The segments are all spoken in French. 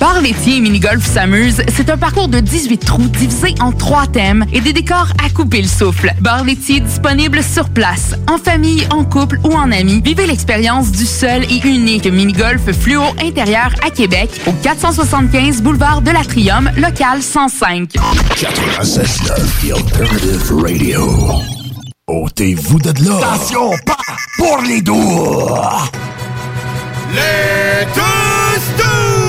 Bar laitier et mini-golf s'amuse, c'est un parcours de 18 trous divisé en trois thèmes et des décors à couper le souffle. Bar laitier disponible sur place, en famille, en couple ou en amis. Vivez l'expérience du seul et unique mini-golf fluo intérieur à Québec au 475 boulevard de l'Atrium, local 105. 96.9 The Alternative Radio. Ôtez-vous de là. Attention, pas pour les doux. Les deux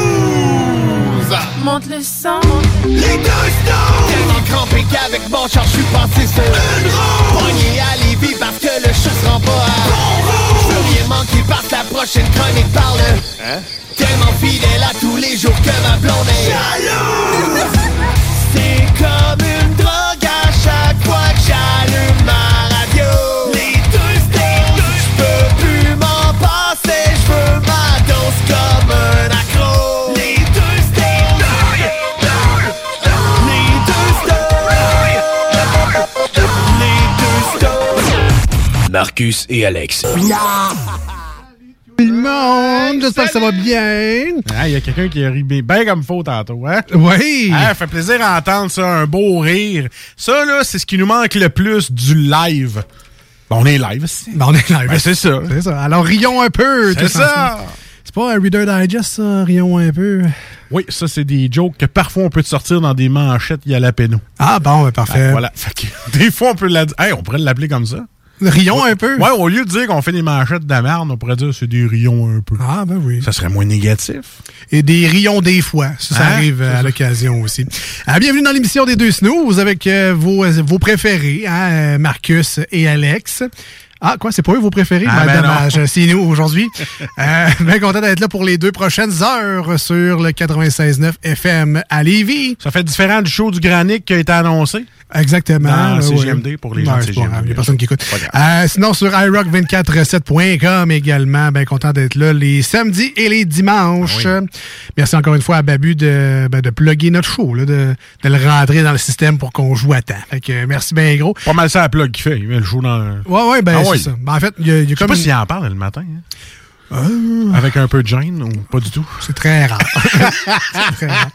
Monte le sang. Les deux snooze. Tellement crampé qu'avec mon char, je suis passé sur une roue. Pogné à Lévis parce que le chat se rend pas à bon Je veux rien manquer parce que la prochaine chronique parle. Hein? Tellement fidèle à tous les jours que ma blonde est. Marcus et Alex. Tout le monde, j'espère que ça va bien. Ah, Il y a quelqu'un qui a ri bien comme faux tantôt, hein? Oui. Ah, ça fait plaisir d'entendre ça, un beau rire. Ça, là, c'est ce qui nous manque le plus du live. Bon, on est live, c'est Ben, on est live. Ben, c'est ça. C'est ça. Alors, rions un peu. C'est ça. C'est pas un Reader Digest, ça? Rions un peu. Oui, ça, c'est des jokes que parfois on peut te sortir dans des manchettes, il y a la péno. Ah, bon, ben, parfait. voilà. Fait que, des fois, on peut la hey, on pourrait l'appeler comme ça. Rions un peu. Ouais, au lieu de dire qu'on fait des manchettes de merde, on pourrait dire c'est des rions un peu. Ah, ben oui. Ça serait moins négatif. Et des rions des fois. Ça, ça Hein? arrive euh, à l'occasion aussi. Ah, bienvenue dans l'émission des deux snooze avec euh, vos, vos préférés, hein, euh, Marcus et Alex. Ah, quoi, c'est pas eux vos préférés? Ah, Ben, ben dommage, c'est nous aujourd'hui. euh, bien content d'être là pour les deux prochaines heures sur le 96.9 FM à Lévis. Ça fait différent du show du Granic qui a été annoncé? Exactement. Dans CGMD ouais. pour les gens de CGMD. Il n'y a personne qui écoute. Euh, sinon, sur iRock247.com également, bien content d'être là les samedis et les dimanches. Ah Merci encore une fois à Babu de, ben, de plugger notre show, là, de, de le rentrer dans le système pour qu'on joue à temps. Fait que, euh, merci bien gros. Pas mal ça à plug qu'il fait. Il met le show dans. Ouais, ouais, ben Ah c'est ça. Ben, en fait, il y a, y a Je sais comme... pas s'il en parle le matin. hein. Euh, Avec un peu de gêne ou pas du tout? C'est très rare. C'est très rare.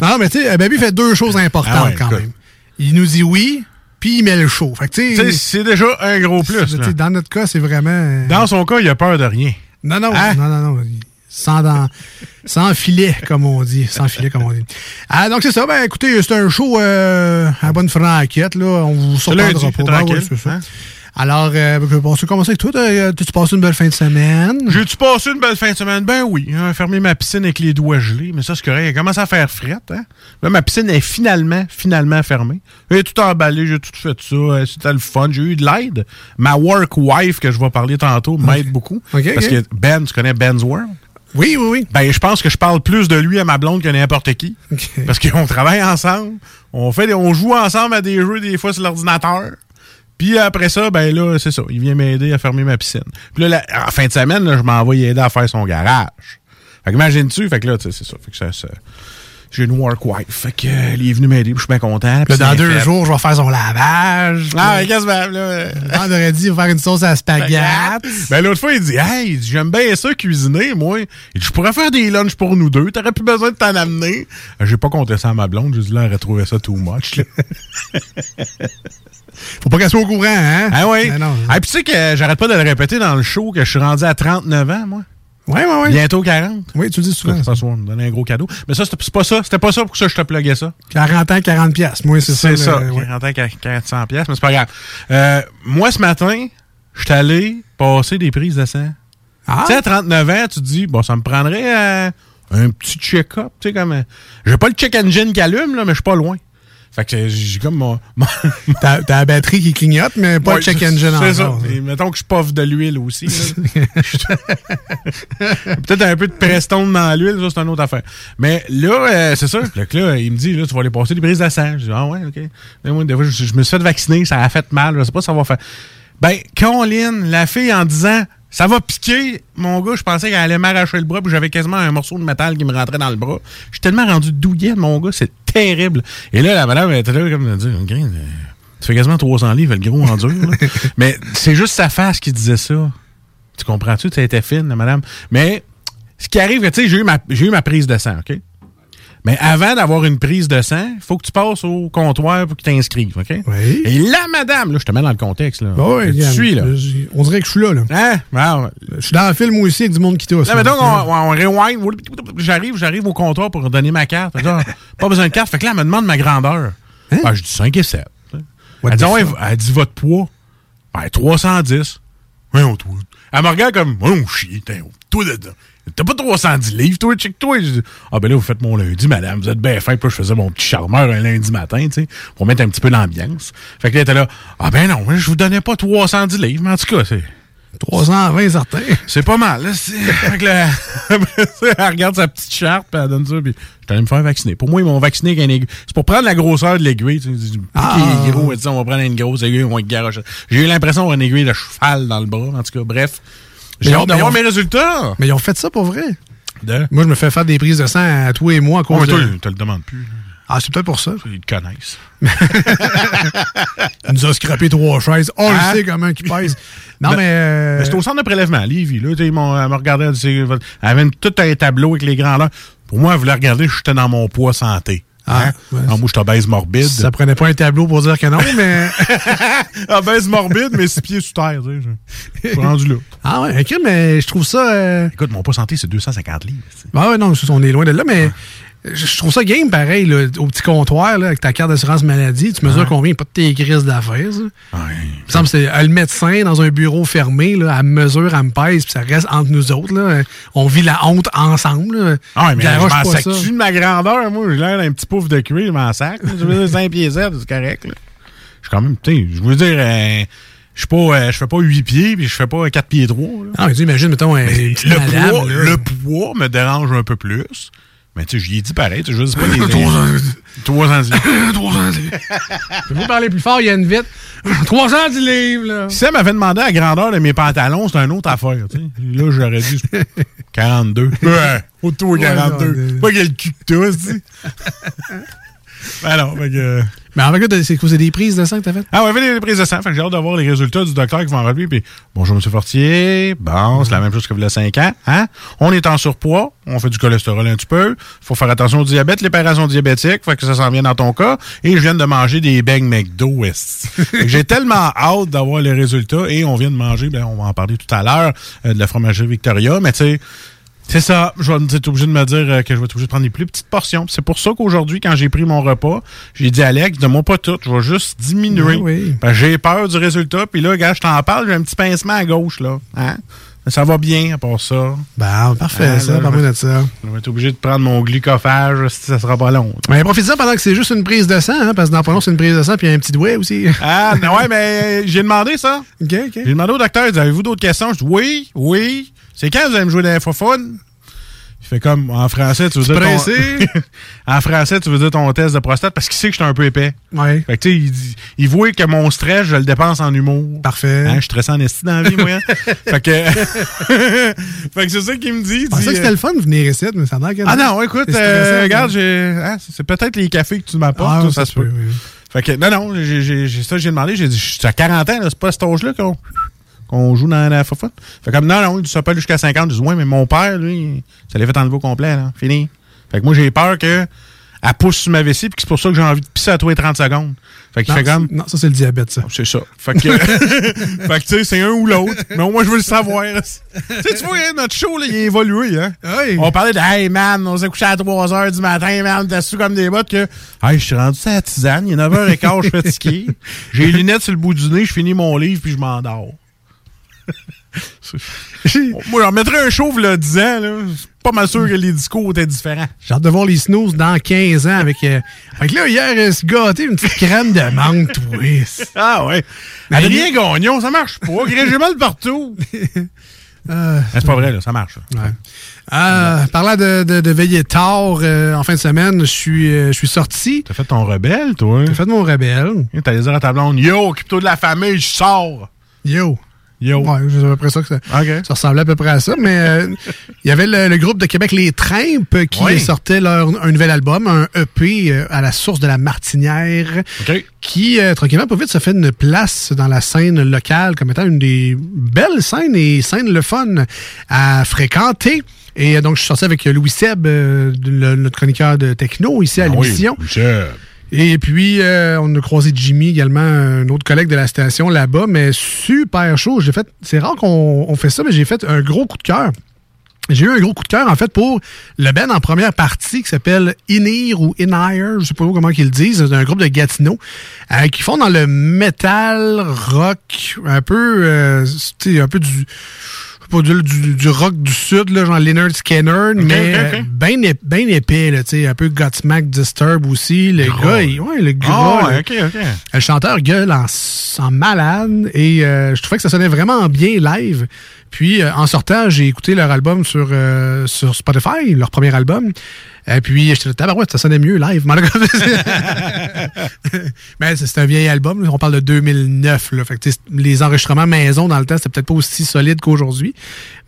Non, mais tu sais, Babu fait deux choses importantes Ah ouais, quand même. Il nous dit oui, puis il met le show. Fait que, C'est déjà un gros plus. là. dans notre cas, c'est vraiment... euh, Dans son cas, il a peur de rien. Non, non, Hein? non, non, non. Sans, dans- sans filet, comme on dit. Sans filet, comme on dit. Ah, donc c'est ça. Ben, écoutez, c'est un show euh, à bonne franquette, là. On vous surprendra pas. Ben tranquille, ouais, ça. hein? Alors, euh, on se commencer avec toi. T'as- T'as-tu passé une belle fin de semaine? J'ai-tu passé une belle fin de semaine? Ben oui. Hein, fermé ma piscine avec les doigts gelés, mais ça, c'est correct. Elle commence à faire frette. Hein? Là, ma piscine est finalement, finalement fermée. J'ai tout emballé, j'ai tout fait ça. euh, C'était le fun. J'ai eu de l'aide. Ma work wife, que je vais parler tantôt, m'aide beaucoup. Ok, parce que Ben, tu connais Ben's World? Oui, oui, oui. Ben, je pense que je parle plus de lui à ma blonde que n'importe qui. Parce qu'on travaille ensemble. On fait des- on joue ensemble à des jeux des fois sur l'ordinateur. Puis après ça, ben là, c'est ça. Il vient m'aider à fermer ma piscine. Puis là, la- en fin de semaine, là, je m'en vais aider à faire son garage. Fait que imagine-tu, fait que là, tu sais, c'est ça. Fait que ça, ça, J'ai une work wife. Fait que, euh, il est venu m'aider, puis je suis bien content. puis dans deux fait. jours, je vais faire son lavage. Ah, mais qu'est-ce que là? Vendredi, il va faire une sauce à spaghetti. Ben, l'autre fois, il dit, hey, j'aime bien ça cuisiner, moi. Il dit, je pourrais faire des lunchs pour nous deux. T'aurais plus besoin de t'en amener. Euh, J'ai pas compté ça à ma blonde. J'ai dit, là, elle aurait trouvé ça too much, là. Faut pas qu'elle soit au courant, hein? Ah oui. Ben non. Ah, puis tu sais que j'arrête pas de le répéter dans le show que je suis rendu à 39 ans, moi. Ouais, ouais, ouais. Bientôt 40. Oui, tu le dis souvent. Ça, ça, va me donner un gros cadeau. Mais ça, c'était c'est pas ça. C'était pas ça pour ça que je te pluguais ça. 40 ans, 40 piastres. Moi, c'est ça. C'est ça. le- ouais. 40 ans, 400 pièces, mais c'est pas grave. Euh, moi, ce matin, je suis allé passer des prises de sang. Ah, Tu sais, à 39 ans, tu te dis, bon, ça me prendrait euh, un petit check-up, tu sais, comme... euh, j'ai pas le check engine qui allume, là, mais je suis pas loin. Fait que j'ai comme mon... mon- t'as la batterie qui clignote, mais pas Ouais, le check c'est- engine C'est ça. Et mettons que je poffe de l'huile aussi. Peut-être un peu de prestone dans l'huile, ça, c'est une autre affaire. Mais là, euh, c'est ça. Que là, il me dit, là, tu vas aller passer des prises sang. Je dis, ah ouais, OK. Mais moi, des fois, je, je me suis fait vacciner, ça a fait mal, je sais pas si ça va faire. Ben, Caroline, la fille, en disant, ça va piquer, mon gars, je pensais qu'elle allait m'arracher le bras, puis j'avais quasiment un morceau de métal qui me rentrait dans le bras. Je suis tellement rendu douillet, mon gars, c'est terrible. Et là, la madame, elle était là, comme, elle dit, Green, euh, tu fais quasiment 300 livres, le gros en dur. là. Mais c'est juste sa face qui disait ça. Tu comprends-tu? Ça était fine, la madame. Mais ce qui arrive, tu sais, j'ai eu, ma- j'ai eu ma prise de sang, OK? Mais avant d'avoir une prise de sang, il faut que tu passes au comptoir pour qu'ils t'inscrivent, OK? Oui. Et la madame, là, je te mets dans le contexte, là. Ah tu regarde, suis, là. je- On dirait que je suis là, là. Hein? Wow. Je suis dans le film moi aussi avec du monde qui tousse. Là, là. mettons qu'on on rewind. J'arrive, j'arrive au comptoir pour donner ma carte. Pas besoin de carte. Fait que là, elle me demande ma grandeur. Ah, je dis 5 et 7. What Elle dit, ouais, elle dit votre poids. Ben, 310. Ouais, on. Elle me regarde comme, oh, chien, t'es toi dedans. T'as pas 310 livres, toi, check-toi. Ah, ben là, vous faites mon lundi, madame. Vous êtes bien fait. Puis je faisais mon petit charmeur un lundi matin, tu sais, pour mettre un petit peu l'ambiance. Fait que là, était là, ah, ben non, je vous donnais pas 310 livres, mais en tout cas, c'est. 320 certains. C'est pas mal, là. Fait que là, elle regarde sa petite charte, puis elle donne ça, puis je suis allé me faire vacciner. Pour moi, ils m'ont vacciné avec un aiguille. C'est pour prendre la grosseur de l'aiguille. Tu sais, Ah. est gros, on va prendre une grosse aiguille, on va être garoche. J'ai eu l'impression d'avoir une aiguille de cheval dans le bras, en tout cas, bref. J'ai hâte d'avoir mes résultats. Mais ils ont fait ça pour vrai. De... Moi, je me fais faire des prises de sang à toi et moi à Oh, cause mais toi, de... le demandent plus. Ah, c'est peut-être pour ça. Ils te connaissent. Il nous a scrappé trois chaises. On Hein? le sait comment il pèse. Non, Ben, mais... euh, Mais c'est au centre de prélèvement, Lévis. Là, ils m'ont- elle me regardait, elle, avait tout un tableau avec les grands là. Pour moi, elle voulait regarder, j'étais dans mon poids santé. Ah, Hein? ouais. En moi, je obèse morbide. Ça prenait pas un tableau pour dire que non, mais... obèse morbide, mais six pieds sous terre. Tu sais, je- rendu là. ah ouais, ok, mais je trouve ça... euh, Écoute, mon poids santé, c'est 250 livres. tu sais. Ah ouais, non, on est loin de là, mais je trouve ça game pareil, là, au petit comptoir, là, avec ta carte d'assurance maladie. Tu mesures combien? Pas de tes crises d'affaires, ça. Il me semble que c'est euh, le médecin dans un bureau fermé, là, me mesure, elle me pèse, puis ça reste entre nous autres. Là. On vit la honte ensemble. là. Ah mais je m'en de ma grandeur, moi? J'ai l'air d'un petit pouf de cuir, je m'en sac. Je veux dire, 5 pieds 7, c'est correct. là. Je suis quand même, tu sais, je veux dire, euh, je euh, fais pas 8 pieds, puis je fais pas 4 pieds 3. là. Ah, mais tu imagines, mettons, un Le poids, là. le poids me dérange un peu plus. Mais tu sais, j'y ai dit pareil. tu sais, Je sais pas les. 310 310 livres. 310 livres. Peux-vous parler plus fort, il y a une vite. 310 livres, là. Si elle m'avait demandé la grandeur de mes pantalons, c'est une autre affaire. tu sais. Là, j'aurais dit 42. Ouais, autour de Ouais, 42. non, pas quel cul que t'as, tu sais. Ben non, fait que. Mais en fait, c'est c'est des prises de sang que t'as faites? Ah ouais, fait des prises de sang. Fait que j'ai hâte d'avoir les résultats du docteur qui vont en relever. Puis, bonjour, M. Fortier. Bon, c'est la même chose que vous il y a 5 ans. Hein? On est en surpoids. On fait du cholestérol un petit peu. faut faire attention au diabète, l'opération diabétique. Fait que ça s'en vient dans ton cas. Et je viens de manger des beignes McDo. Fait j'ai tellement hâte d'avoir les résultats. Et on vient de manger, ben, on va en parler tout à l'heure, euh, de la fromagerie Victoria. Mais tu sais, c'est ça. Je vais être obligé de me dire euh, que je vais être obligé de prendre des plus petites portions. C'est pour ça qu'aujourd'hui, quand j'ai pris mon repas, j'ai dit à Alex, donne-moi pas tout, je vais juste diminuer. Ah oui. Parce que j'ai peur du résultat. Puis là, gars, je t'en parle, j'ai un petit pincement à gauche, là. Hein? Ça va bien, à part ça. Ben, parfait, Ah, ça, de ça. Je vais être obligé de prendre mon glucophage si ça sera pas long. Mais profite-en pendant que c'est juste une prise de sang, hein, parce que dans le fond, c'est une prise de sang, puis il y a un petit doigt aussi. Ah, non, ouais, mais j'ai demandé ça. OK, OK. J'ai demandé au docteur, avez-vous d'autres questions? Je dis, oui, oui. C'est quand vous allez me jouer dans l'infophone? Il fait comme en français, tu veux dire. ton- en français, tu veux dire ton test de prostate parce qu'il sait que je suis un peu épais. Ouais. Fait que tu sais, il, dit- il voit que mon stress, je le dépense en humour. Parfait. Hein, je suis stressé en esti dans la vie, moi. hein. fait que. fait que c'est ça qu'il me dit. Je pensais dit, que c'était le fun de venir ici, mais ça a l'air que Ah non, écoute, C'est euh, regarde, hein. j'ai. c'est peut-être les cafés que tu m'apportes, Ah, tout, ça ça, se peut. peut, oui. Fait que, non, non, j'ai, ça, j'ai demandé, j'ai dit, je suis à 40 ans, c'est pas à cet âge-là qu'on, qu'on joue dans la fofotte. Fait comme, non, non, il aller jusqu'à 50. Je dis, ouais, mais mon père, lui, ça l'est fait enlever au complet, là. Fini. Fait que moi, j'ai peur que, elle pousse sur ma vessie, puis que c'est pour ça que j'ai envie de pisser à toi les 30 secondes. Fait qu'il fait comme, non, ça, c'est le diabète, ça. c'est ça. Fait que, fait que tu sais, c'est un ou l'autre. Mais au moins, je veux le savoir. tu sais, tu vois, hein, notre show, là, il a évolué, hein. Oui. On parlait de, hey man, on s'est couché à 3 h du matin, man, t'as su comme des bottes que, hey, je suis rendu à la tisane, il est 9h15, je suis fatigué. J'ai les lunettes sur le bout du nez, je finis mon livre, puis je m'endors. Moi, j'en mettrais un chauve, là, 10 ans, là. Je suis pas mal sûr que les discours étaient différents. J'ai hâte de voir les snooze dans 15 ans avec. euh, Fait que là, hier, elle se gâtait une petite crème de menthe, twist. Ah ouais. Adrien Gagnon, ça marche pas. J'ai mal partout. Euh, c'est pas vrai, là, ça marche. Ouais. Euh, parlant de, de, de veiller tard euh, en fin de semaine, je suis, euh, je suis sorti. T'as fait ton rebelle, toi? J'ai fait mon rebelle. T'allais dire à ta blonde, yo, occupe-toi de la famille, je sors. Yo. Yo. Ouais, c'est à peu près ça que ça, OK. ça ressemblait à peu près à ça. Mais euh, il y avait le, le groupe de Québec Les Trimpes qui Oui. sortait leur, un nouvel album, un EP euh, à la source de la Martinière. OK. qui, euh, tranquillement, pas vite, se fait une place dans la scène locale comme étant une des belles scènes et scènes le fun à fréquenter. Et euh, donc, je suis sorti avec Louis Seb, euh, le- notre chroniqueur de techno, ici à l'émission. Ah Oui, Michel. Et puis, euh, on a croisé Jimmy également, un autre collègue de la station là-bas, mais super chaud. J'ai fait, c'est rare qu'on on fait ça, mais j'ai fait un gros coup de cœur. J'ai eu un gros coup de cœur, en fait, pour le Ben en première partie qui s'appelle Inir ou Inire, je sais pas comment qu'ils le disent. C'est un groupe de Gatineau euh, qui font dans le metal, rock, un peu, euh, un peu du, pas, du, du- du rock du sud, là, genre Leonard Skinner, mais euh, ép- ben épais, là, un peu Godsmack Disturb aussi. Le gars, il- ouais, le. OK, OK. Le chanteur gueule en, en malade et euh, je trouvais que ça sonnait vraiment bien live. Puis euh, en sortant, j'ai écouté leur album sur, euh, sur Spotify, leur premier album. Et puis j'étais là, tabarouette, ça sonnait mieux live. Mais c'est un vieil album, on parle de 2009. Là. Fait que, tu sais, les enregistrements maison dans le temps, c'était peut-être pas aussi solide qu'aujourd'hui.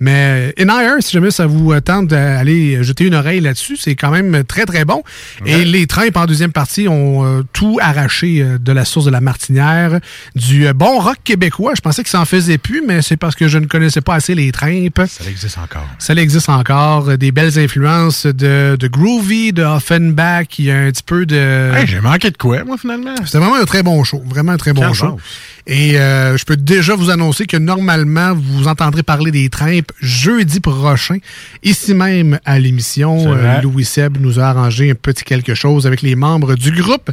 Mais In Higher, si jamais ça vous euh, tente d'aller jeter une oreille là-dessus, c'est quand même très très bon. Et les Trimpes en deuxième partie ont euh, tout arraché euh, de la source de la Martinière, du euh, bon rock québécois. Je pensais que ça en faisait plus, mais c'est parce que je ne connaissais pas assez les Trimpes. Ça existe encore. Ça existe encore. euh, Des belles influences de, de Groovy, de Offenbach, il y a un petit peu de... Hey, j'ai manqué de quoi, moi, finalement? C'était vraiment un très bon show. Vraiment un très bon show. chance. Et euh, je peux déjà vous annoncer que normalement, vous entendrez parler des Trimpes jeudi prochain, ici même à l'émission. Euh, Louis Seb nous a arrangé un petit quelque chose avec les membres du groupe.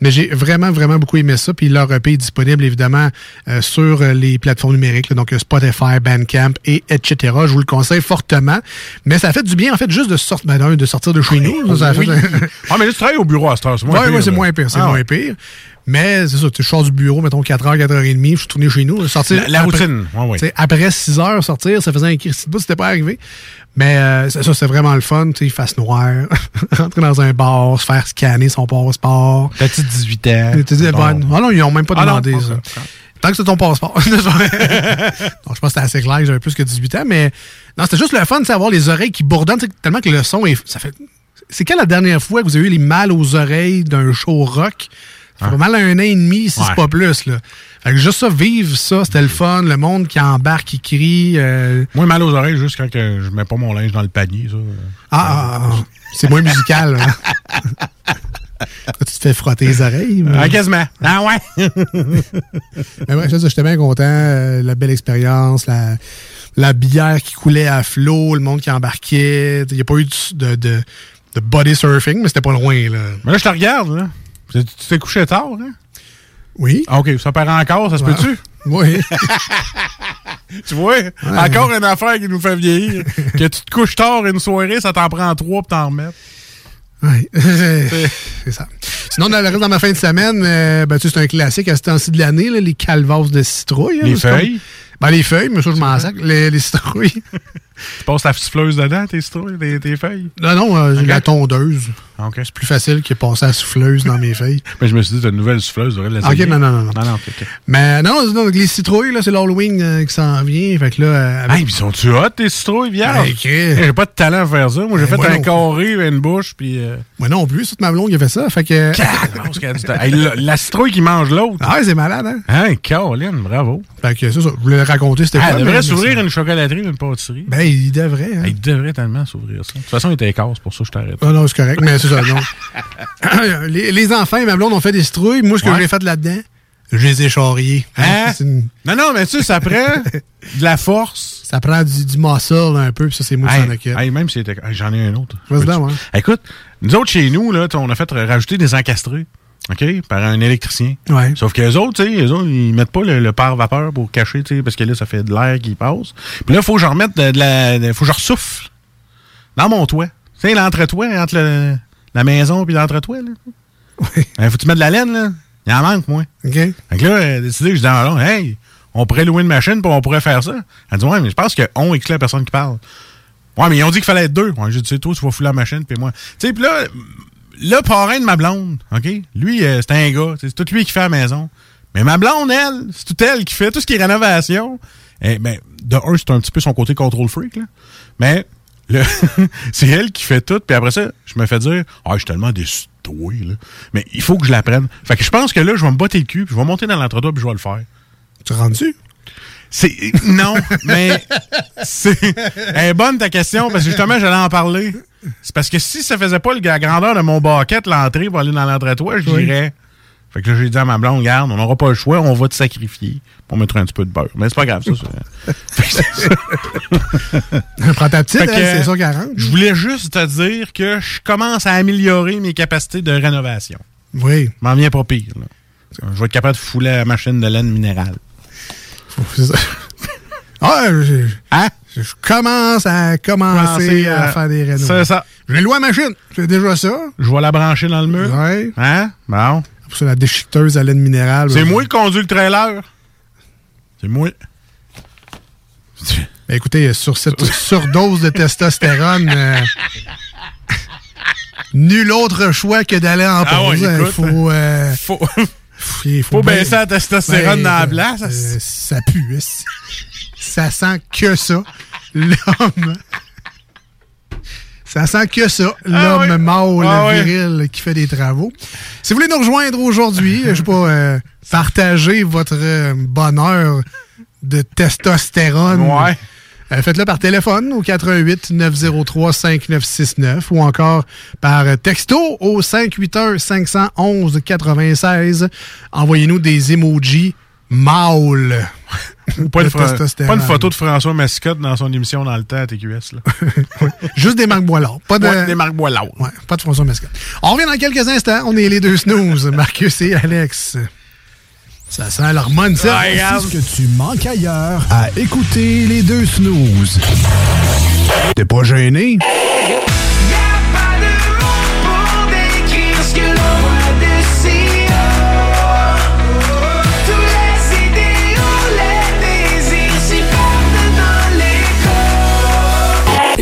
Mais j'ai vraiment, vraiment beaucoup aimé ça. Puis leur EP est disponible, évidemment, euh, sur euh, les plateformes numériques, là, donc euh, Spotify, Bandcamp, et etc. Je vous le conseille fortement. Mais ça a fait du bien, en fait, juste de, sortir ben, de sortir de chez nous. Ça Oui. fait- ah, mais là, tu travailles au bureau à heure. C'est moins Ouais, moins pire, c'est Ah, moins pire. Mais c'est ça, je sors du bureau, mettons 4h, 4h30, je suis tourné chez nous. Sortir La, la après- routine. Tu sais, Après 6h, sortir, ça faisait un cri de bout, c'était pas arrivé. Mais euh, ça, c'est vraiment le fun, tu sais, face noire, rentrer dans un bar, se faire scanner son passeport. T'as-tu 18 ans? Tu dis, Bon. ah non, ils ont même pas Ah non, demandé ça. Tant que c'est ton passeport. non, je pense que c'était assez clair que j'avais plus que 18 ans, mais non, c'était juste le fun de savoir les oreilles qui bourdonnent, tellement que le son est. Ça fait. C'est quand la dernière fois que vous avez eu les mal aux oreilles d'un show rock? Fait pas mal un an et demi, si Ouais. c'est pas plus. Là. Fait que juste ça, vivre ça, c'était le fun. Le monde qui embarque, qui crie. euh, Moi, mal aux oreilles, juste quand que je mets pas mon linge dans le panier, ça. Ah, ah, ah, c'est moins musical. hein. tu te fais frotter les oreilles. mais- Ah, quasiment. Ah, ouais. Mais ouais, j'étais bien content. euh, la belle expérience, la, la bière qui coulait à flot, le monde qui embarquait. Il n'y a pas eu de, de, de body surfing, mais c'était pas loin. Là. mais là, je te regarde, là. Tu t'es couché tard, hein? Oui. Ah, OK, ça part encore, ça se Ouais. peut-tu? Oui. Tu vois? Encore une affaire qui nous fait vieillir. que tu te couches tard une soirée, ça t'en prend trois pour t'en remettre. Oui. c'est ça. Sinon, dans le reste, dans ma fin de semaine, euh, ben, tu sais, c'est un classique à ce temps-ci de l'année, les calvasses de citrouille. hein, Les comme- feuilles? Ben, les feuilles, mais ça, je m'en sac. Les, les citrouilles. Tu passes la souffleuse dedans, tes citrouilles, tes, tes feuilles? Non, non, euh, la tondeuse. OK. C'est plus facile que passer la souffleuse dans mes feuilles. Mais je me suis dit, t'as une nouvelle souffleuse, devrais l'essayer. Ok, non, non, non, non. Non, non, ok, ok. Mais non, les citrouilles, là, c'est l'Halloween euh, qui s'en vient. Fait que là, euh, avec- Hey, puis sont-tu hot, tes citrouilles, vierge? Hey, Chris. Hey, J'ai pas de talent à faire ça. Moi, j'ai Ben, fait un non. carré, une bouche, puis... Euh... moi non plus, c'est ma blonde qui a fait ça. Fait que. Hey, la, la citrouille qui mange l'autre. ah c'est malade, hein? Hein, Caroline, bravo. Fait que c'est ça, je voulais le raconter, c'était Ah, quoi, elle devrait s'ouvrir une chocolaterie, une pâtisserie. Ben, il devrait, hein. Il devrait tellement s'ouvrir ça. De toute façon, il était casse, pour ça je t'arrête. Ah non, c'est correct, mais c'est ça, non. les, les enfants et ma blonde ont fait des citrouilles. Moi, ce que Ouais. j'ai fait là-dedans, je les ai charriés. Hein? Une- Non, non, mais tu sais, ça prend de la force. Ça prend du, du muscle un peu, puis ça, c'est moi qui s'en occupe. même si c'était. hey, J'en ai un autre. Vas-y ouais. Écoute, nous autres, chez nous, là, on a fait rajouter des encastrés. OK? Par un électricien. Ouais. Sauf que les autres, tu sais, eux autres, ils mettent pas le, le pare-vapeur pour cacher, tu sais, parce que là, ça fait de l'air qui passe. Puis là, il faut que je remette de, de la. de- faut que je ressouffle dans mon toit. Tu sais, l'entretoit entre le- la maison et l'entretoit, là. Oui. Hein, faut que tu mettes de la laine, là? Il en manque, moi. OK? Fait que là, elle a décidé, je dis hey, on pourrait louer une machine puis on pourrait faire ça. Elle dit, ouais, mais je pense que on exclut la personne qui parle. Ouais, mais ils ont dit qu'il fallait être deux. Ouais, j'ai dit, c'est toi, tu vas fouler la machine, puis moi. Tu sais, puis là, le parrain de ma blonde, OK? Lui, euh, c'est un gars, c'est tout lui qui fait à la maison. Mais ma blonde, elle, c'est tout elle qui fait tout ce qui est rénovation. Et, ben, de un, c'est un petit peu son côté control freak, là. Mais, c'est elle qui fait tout, puis après ça, je me fais dire, ah, je suis tellement déçu de toi, là. Mais il faut que je l'apprenne. Fait que je pense que là, je vais me botter le cul, puis je vais monter dans l'entretoit, puis je vais le faire. Tu rendu? C'est non, mais c'est elle est bonne ta question parce que justement j'allais en parler. C'est parce que si ça faisait pas la grandeur de mon baquette l'entrée pour aller dans l'entretoit, je dirais. Fait que là, j'ai dit à ma blonde, regarde, on n'aura pas le choix, on va te sacrifier pour mettre un petit peu de beurre. Mais c'est pas grave, ça. ça. Fait que c'est ça. Prends ta petite, elle, c'est ça qui. Je voulais juste te dire que je commence à améliorer mes capacités de rénovation. Oui. Je m'en viens pas pire. là. Je vais être capable de fouler la machine de laine minérale. Ah, je, Hein? je commence à commencer à, à- faire des rénaux. C'est ça. J'ai la machine. C'est déjà ça. Je vais la brancher dans le mur. Ouais. Hein? Bon. Pour ça, la déchiqueteuse à laine minérale. C'est moi qui conduis le trailer? C'est moi. ben, écoutez, sur cette surdose de testostérone, euh, nul autre choix que d'aller en Ah ouais, pause. Il écoute, faut, euh, Faut, il faut bien- baisser la testostérone Ben, dans la euh, place. euh, ça pue. Ça sent que ça. L'homme. Ça sent que ça, l'homme ouais. mâle Ah viril qui fait des travaux. Si vous voulez nous rejoindre aujourd'hui, je sais pas, euh, partager votre euh, bonheur de testostérone. Ouais. Euh, Faites-le par téléphone au 88 903 5969 ou encore par texto au 581 511 96. Envoyez-nous des emojis mâles. Pas de une, fra- testostérone. pas une photo de François Mascotte dans son émission dans le temps à TQS. Là. Juste des marques Boilard. Pas de, Ouais, des marques Boilard. Ouais, pas de François Mascotte. On revient dans quelques instants. On est les deux snooze, Marcus et Alex. Ça sent l'hormone, ça. Regarde. C'est ce que tu manques ailleurs à écouter les deux snooze. T'es pas gêné?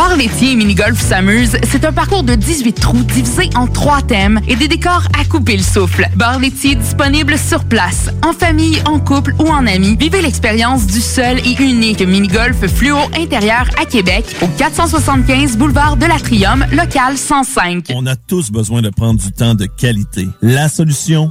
Bar laitier et mini-golf s'amuse, c'est un parcours de 18 trous divisé en trois thèmes et des décors à couper le souffle. Bar laitier disponible sur place, en famille, en couple ou en amis. Vivez l'expérience du seul et unique mini-golf fluo intérieur à Québec au 475 boulevard de l'Atrium, local 105. On a tous besoin de prendre du temps de qualité. La solution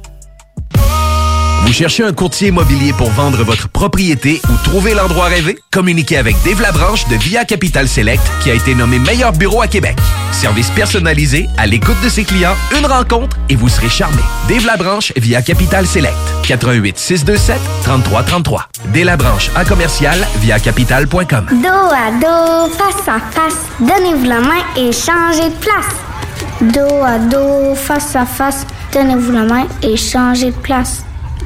vous cherchez un courtier immobilier pour vendre votre propriété ou trouver l'endroit rêvé? Communiquez avec Dave Labranche de Via Capital Select qui a été nommé meilleur bureau à Québec. Service personnalisé, à l'écoute de ses clients, une rencontre et vous serez charmé. Dave Labranche via Capital Select. 88 627 3333. Dave Labranche à commercial via capital.com. Dos à dos, face à face, donnez-vous la main et changez de place. Dos à dos, face à face, donnez-vous la main et changez de place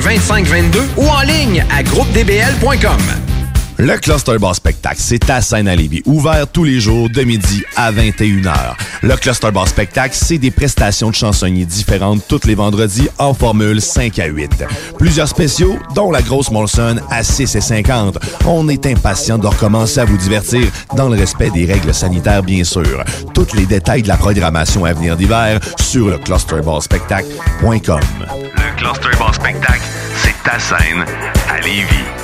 2522 ou en ligne à groupedbl.com. Le Cluster Bar Spectacle, c'est à Lévis, ouvert tous les jours de midi à 21h. Le Cluster Bar Spectacle, c'est des prestations de chansonniers différentes tous les vendredis en formule 5 à 8. Plusieurs spéciaux, dont la grosse Molson à 6 et 50. On est impatient de recommencer à vous divertir dans le respect des règles sanitaires, bien sûr. Tous les détails de la programmation à venir d'hiver sur le clusterbarspectacle.com. Cluster Bar Spectacle, c'est ta scène à Lévis.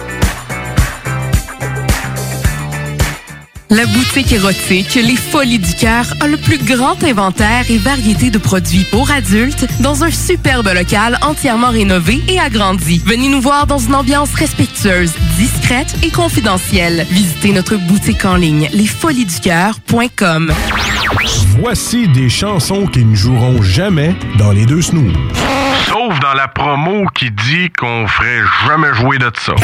La boutique érotique Les Folies du Cœur a le plus grand inventaire et variété de produits pour adultes dans un superbe local entièrement rénové et agrandi. Venez nous voir dans une ambiance respectueuse, discrète et confidentielle. Visitez notre boutique en ligne lesfoliesducoeur.com. Voici des chansons qui ne joueront jamais dans les deux snooze. Sauf dans la promo qui dit qu'on ferait jamais jouer de ça.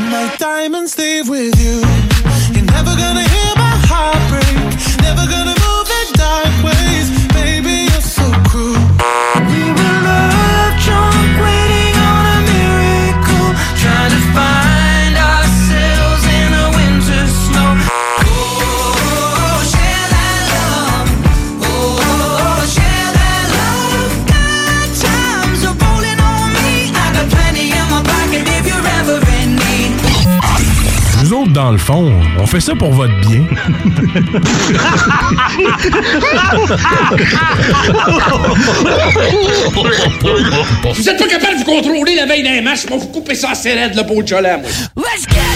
My diamonds stay with you. You're never gonna hear my heart break. Never gonna fond, on fait ça pour votre bien. Vous êtes pas capable de vous contrôler la veille d'un match, moi vous couper ça assez raide, le beau cholam, moi. Let's get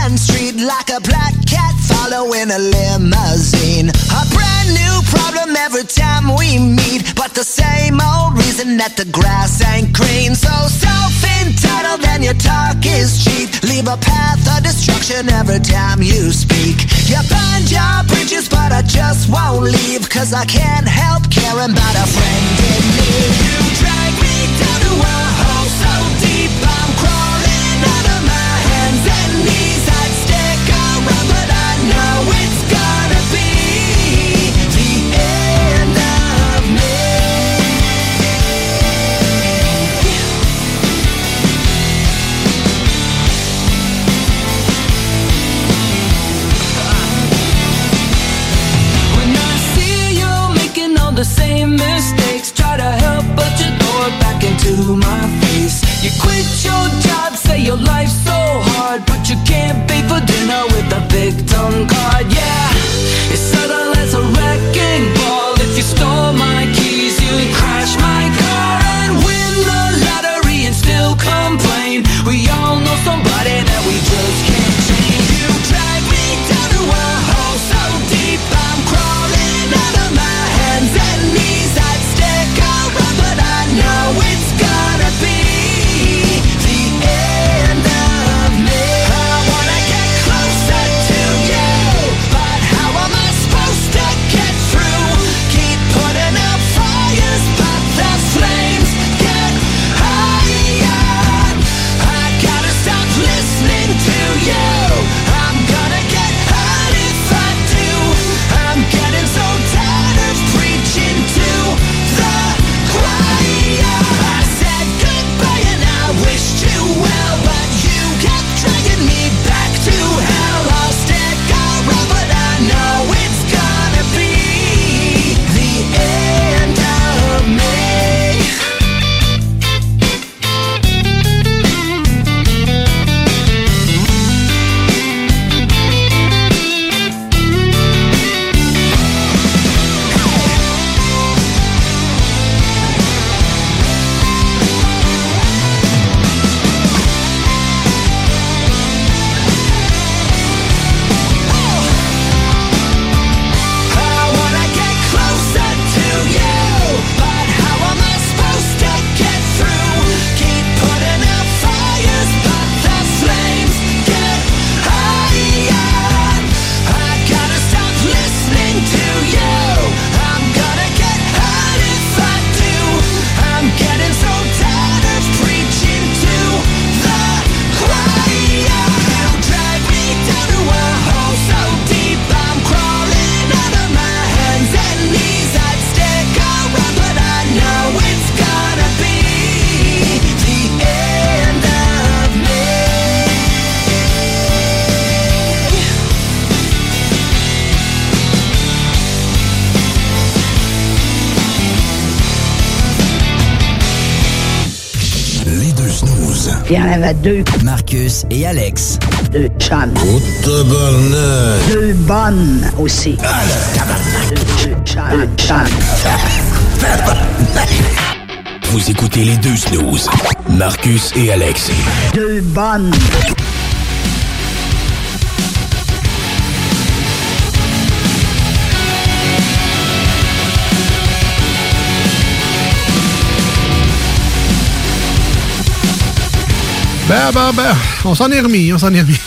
like a black cat following a limousine. A brand new problem every time we meet, but the same old reason that the grass ain't green. So self entitled and your talk is cheap. Leave a path of destruction every time you speak. You burn your bridges, but I just won't leave, cause I can't help caring about a friend in need. You drag me down to a into my face. You quit your job, say your life's so hard, but you can't pay for dinner with a tongue card. Yeah, Il y en avait deux. Marcus et Alex. Deux chums. Deux bonnes aussi. Deux, deux chums. Deux chums. Vous écoutez les deux snooze. Marcus et Alex. Deux bonnes. Ben, ben, ben, on s'en est remis, on s'en est remis.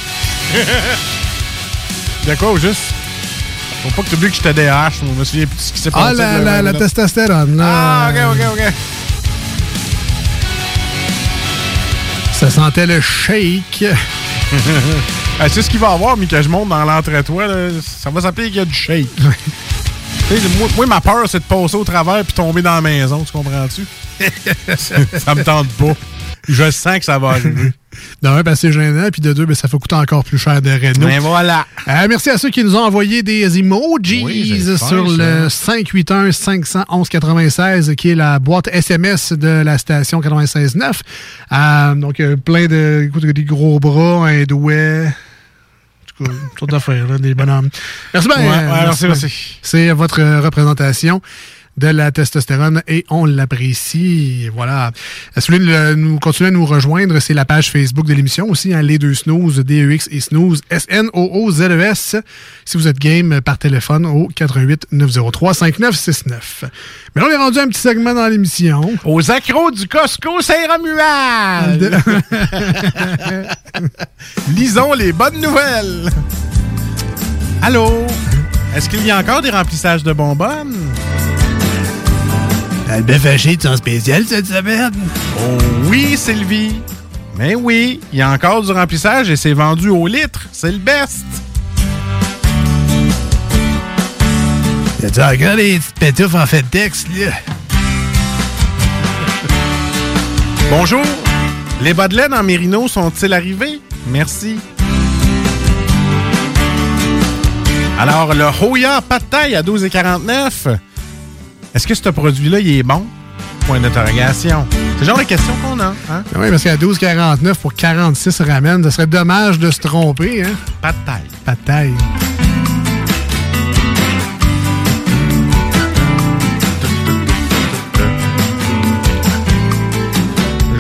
De quoi, au juste? Faut pas que tu oublies que j'étais DH, moi. Je me souviens plus de ce qui s'est Ah, passé. la, avec la, la testostérone. là. Ah, ok, ok, ok. Ça sentait le shake. Ah, c'est ce qu'il va avoir, mais que je monte dans l'entretoit. là, Ça va s'appeler qu'il y a du shake. Moi, moi, ma peur, c'est de passer au travers puis tomber dans la maison, tu comprends-tu? ça me tente pas. Je sens que ça va arriver. De un, ben, c'est gênant, puis de deux, ben, ça fait coûter encore plus cher de Renault. Ben voilà. Euh, merci à ceux qui nous ont envoyé des emojis Oui, sur ça. le 581-511-96, qui est la boîte SMS de la station 96.9. Euh, donc, euh, plein de des gros bras, un douet. En tout cas, toutes d'affaires, des bonhommes. Merci bien. Ouais, ouais, merci, merci. C'est votre représentation de la testostérone et on l'apprécie. Voilà. Si vous voulez euh, nous, continuer à nous rejoindre, c'est la page Facebook de l'émission aussi, hein, les deux snooze, D-E-X et snooze, S-N-O-O-Z-E-S. E Si vous êtes game euh, par téléphone au 88 903 5969. Mais là, on est rendu à un petit segment dans l'émission. Aux accros du Costco Saint-Romuald. Lisons les bonnes nouvelles. Allô? Est-ce qu'il y a encore des remplissages de bonbonnes? Le bœuf haché est en spécial cette semaine? Oh oui, Sylvie. Mais oui, il y a encore du remplissage et c'est vendu au litre. C'est le best. Y a-tu encore des petites pétoufles en fait de texte, là? Bonjour. Les bas de laine en mérino sont-ils arrivés? Merci. Alors, le Hoya pas de taille à 12,49. Est-ce que ce produit-là, il est bon? Point d'interrogation. C'est le genre de question qu'on a. Hein? Oui, parce qu'à 12,49 pour 46 ramen, ça serait dommage de se tromper, hein? Pas de taille. Pas de taille.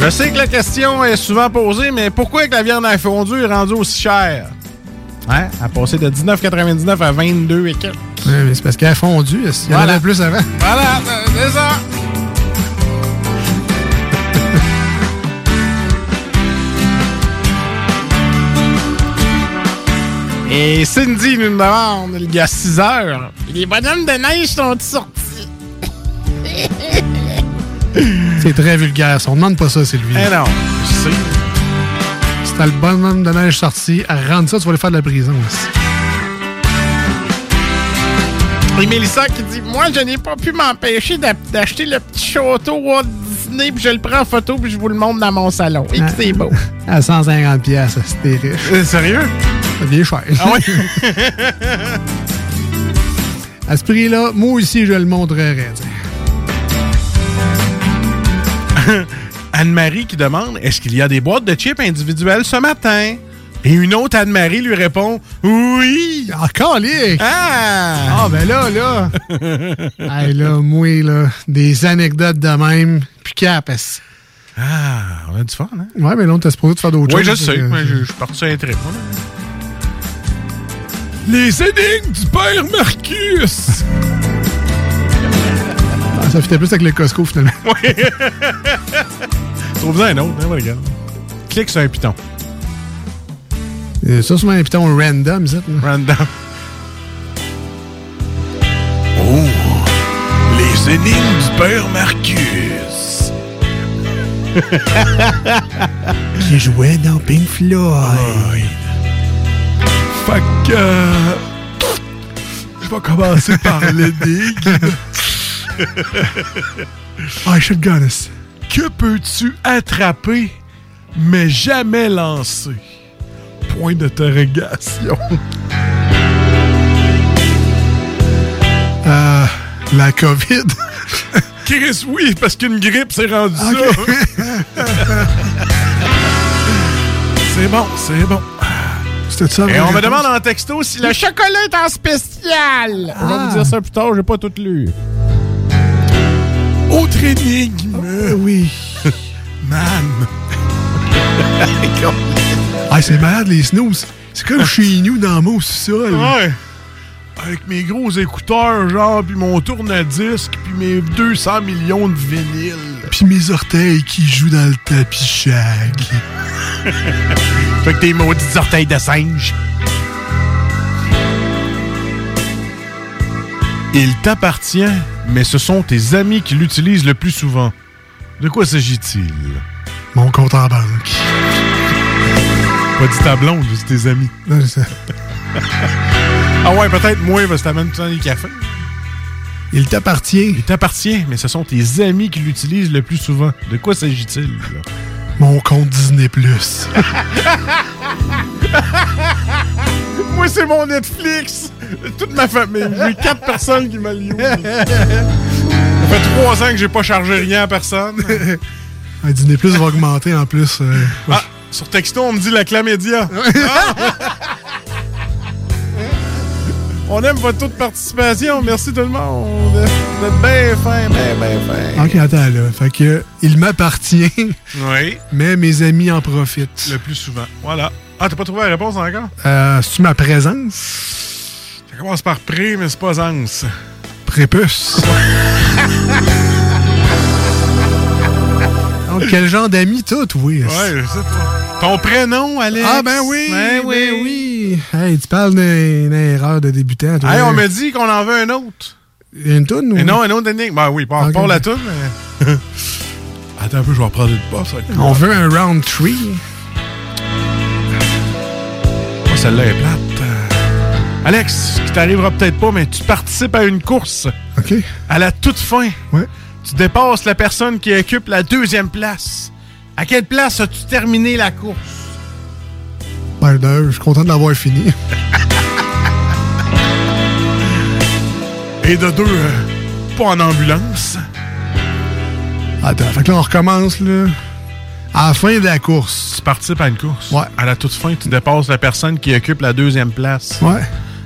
Je sais que la question est souvent posée, mais pourquoi que la viande à fondue est rendue aussi chère? Hein? Elle a passé de 19,99 à 22 et quelques. Ouais, c'est parce qu'elle a fondu. Il y en Voilà. avait plus avant. Voilà, euh, c'est ça. Et Cindy nous demande, il y a 6 heures, les bonhommes de neige sont sortis? C'est très vulgaire. ça. On demande pas ça, Sylvie. Eh non, je sais. Le bonhomme de neige sorti, rendre ça, tu vas aller faire de la prison aussi. Et Mélissa qui dit Moi, je n'ai pas pu m'empêcher d'a- d'acheter le petit château Walt Disney, puis je le prends en photo, puis je vous le montre dans mon salon. Et que c'est beau. À 150 pièces, c'était riche. Euh, sérieux? C'est bien cher. Ah ouais? à ce prix-là, moi aussi, je le montrerais. Anne-Marie qui demande Est-ce qu'il y a des boîtes de chips individuelles ce matin? Et une autre Anne-Marie lui répond Oui Encore, lick! Ah Ah, ben là, là. hey, là, moi, là, des anecdotes de même. Puis capes. Ah, on a du fun, hein? Ouais, mais là, on t'a supposé de faire d'autres Oui, je choses. sais. Euh, mais je je suis parti sur un trip. Les énigmes du père Marcus! ça fitait plus avec le Costco, finalement. Oui. Trouve-en un autre, hein, regarde. Clique sur un piton. Euh, ça, c'est un piton random, ça. là. Random. Oh! Les énigmes du père Marcus! Qui jouait dans Pink Floyd. Fait que. euh, Je vais commencer par l'énigme. I should us. Que peux-tu attraper, mais jamais lancer? Point d'interrogation. Euh, la COVID. Chris, oui, parce qu'une grippe, c'est rendu ça. c'est bon, c'est bon. C'était ça. Et on me demande en texto si le chocolat est en spécial. On va Ah. vous dire ça plus tard, j'ai pas tout lu. Autre énigme. Euh, oui. Man. Ah, c'est malade, les snooze. C'est comme chez nous, dans mon sous-sol. Ouais. Avec mes gros écouteurs, genre, puis mon tourne-disque, puis mes 200 millions de vinyles. Puis mes orteils qui jouent dans le tapis shag. Fait que tes maudites orteils de singe. Il t'appartient, mais ce sont tes amis qui l'utilisent le plus souvent. De quoi s'agit-il? Mon compte en banque. Pas dit ta blonde, c'est tes amis. Ah ouais, peut-être moi, parce que t'amènes tout le temps des cafés. Il t'appartient. Il t'appartient, mais ce sont tes amis qui l'utilisent le plus souvent. De quoi s'agit-il? Mon compte Disney+. Plus. Moi, c'est mon Netflix. Toute ma famille. J'ai quatre personnes qui me livrent. Ça fait trois ans que j'ai pas chargé rien à personne. Un Disney Plus va augmenter en plus. euh, Ah, sur texto, on me dit la clamédia. Ah! on aime votre taux de participation. Merci tout le monde. Vous êtes bien fin, bien, bien fin. Ok, attends là. Fait que il m'appartient, Oui, mais mes amis en profitent. le plus souvent. Voilà. Ah, t'as pas trouvé la réponse encore? Euh, C'est-tu ma présence? Ça commence par pré, mais c'est pas ans. Prépuce. Donc, quel genre d'amis t'as, toi? Ouais, je sais pas. Ton prénom, Alex? Ah, ben oui! Ben ben oui! Hey, tu parles d'une erreur de débutant, toi. Hey, on m'a dit qu'on en veut un autre. Une toune ou? Et non, un autre énigme. Ben oui, pas la toune, mais. Attends un peu, je vais reprendre une cool. On veut un round 3. Moi, celle-là est plate. Alex, ce qui t'arrivera peut-être pas, mais tu participes à une course. OK. À la toute fin, Ouais. Tu dépasses la personne qui occupe la deuxième place. À quelle place as-tu terminé la course? Ben, d'un, je suis content de l'avoir fini. Et de deux, euh, pas en ambulance. Attends, fait que là, on recommence, là. À la fin de la course. Tu participes à une course. Ouais. À la toute fin, tu dépasses la personne qui occupe la deuxième place. Ouais.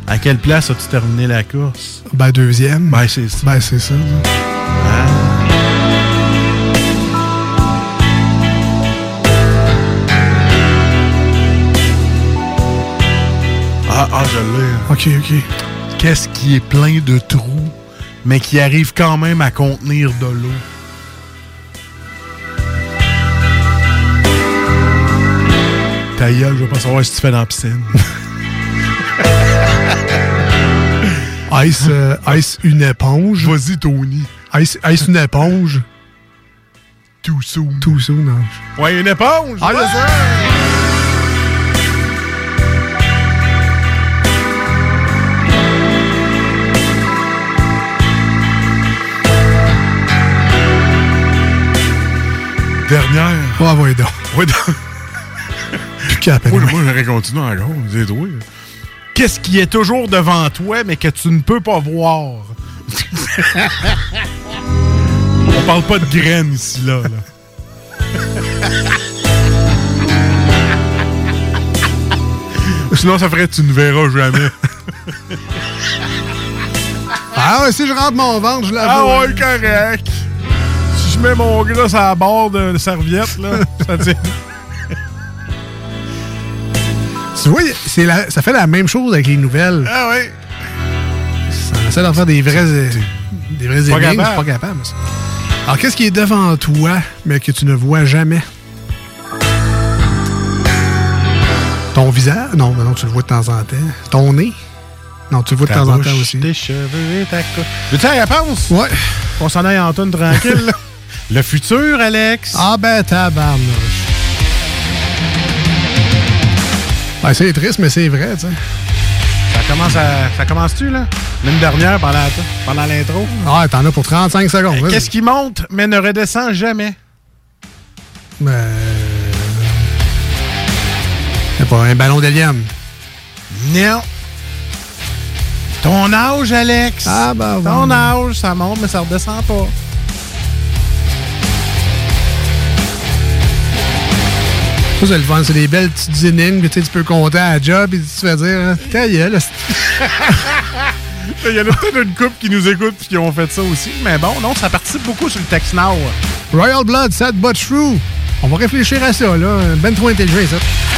À quelle place as-tu terminé la course? Ben, deuxième. Ben, c'est ça. Ben, c'est ça. Ah, ah, je l'ai. OK, OK. Qu'est-ce qui est plein de trous, mais qui arrive quand même à contenir de l'eau? Ta gueule, je veux pas savoir si tu fais dans la piscine. Ice, euh, ice une éponge. Vas-y, Tony. Ice, ice une éponge. Too soon. Tout non. Ouais, une éponge! Ah, ouais. Dernière. Ah, ouais, donc. Ouais, donc. Plus capable. Moi, moi, j'aurais continué encore. Là. Qu'est-ce qui est toujours devant toi, mais que tu ne peux pas voir? On parle pas de graines ici, là. là. Sinon, ça ferait tu ne verras jamais. Ah, ouais, si je rentre mon ventre, je la ah ouais, correct. Je mets mon gras à la barre de serviette, là, ça tient. Tu vois, c'est la- ça fait la même chose avec les nouvelles. Ah ouais. On essaie d'en faire des vrais, euh, des vrais Pas énigmes, capable. pas capable. ça. Alors, qu'est-ce qui est devant toi, mais que tu ne vois jamais? Ton visage? Non, mais non, tu le vois de temps en temps. Ton nez? Non, tu le vois de Ta temps en temps aussi. Tes cheveux et ta coupe. Veux-tu la réponse? Ouais. On s'en aille en tonne tranquille, là. Le futur, Alex? Ah ben, tabarnouche. Ben, c'est triste, mais c'est vrai, tu sais. Ça commence à. Ça commence-tu, là? L'année dernière, pendant, pendant l'intro. Ah, t'en as pour 35 secondes. Qu'est-ce qui monte, mais ne redescend jamais? Ben... C'est pas un ballon d'hélium. Non. Ton âge, Alex? Ah, ben, Ton âge, ça monte, mais ça redescend pas. Ça, c'est le fun. C'est des belles petites énigmes que tu peux compter à la job et tu fais dire, hein, ta gueule. Il y en a peut-être une couple qui nous écoute et qui ont fait ça aussi. Mais bon, non, ça participe beaucoup sur le Text Now. Royal Blood, sad but true. On va réfléchir à ça, là. Ben trop intelligent, ça.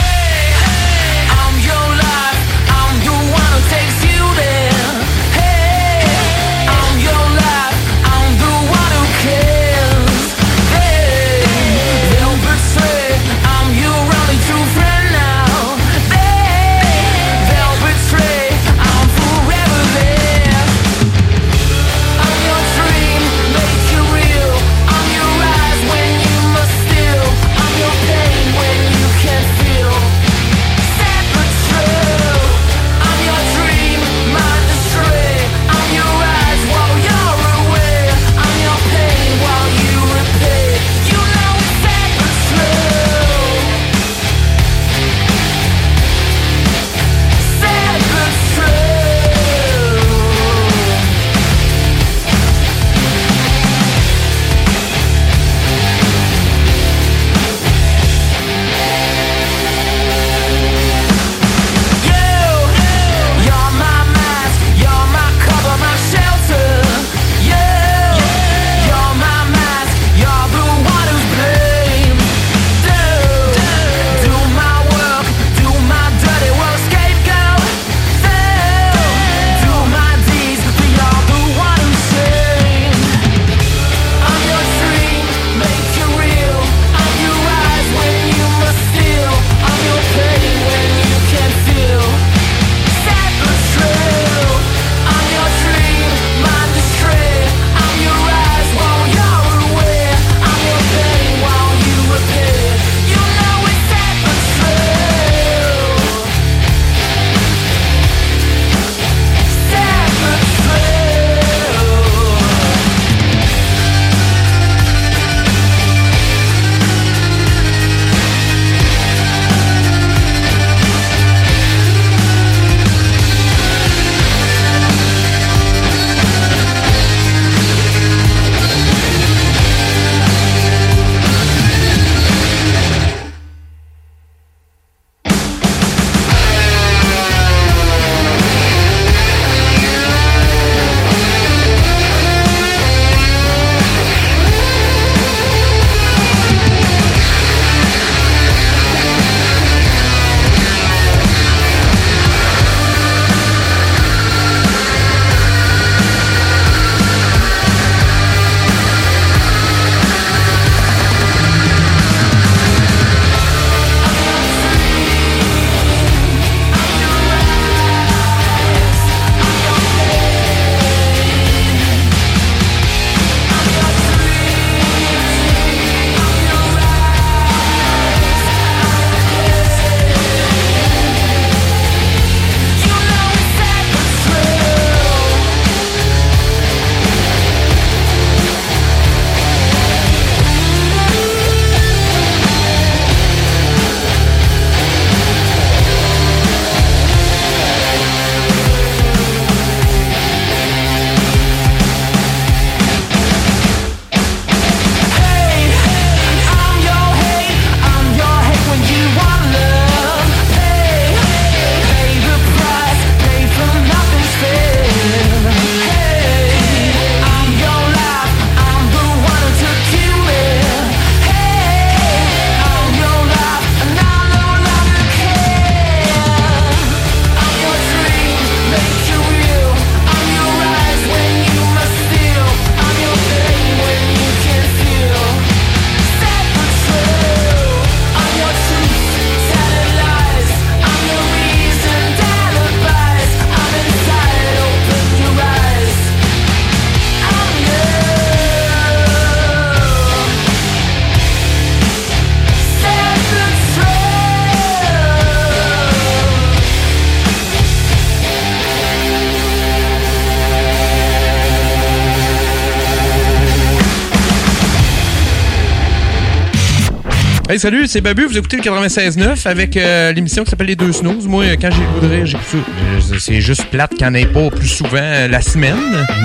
Salut, c'est Babu. Vous écoutez le 96.9 avec euh, l'émission qui s'appelle Les Deux Snooze. Moi, euh, quand j'ai le goût de rire, j'écoute ça. Euh, C'est juste plate qu'il n'y en ait pas plus souvent euh, la semaine,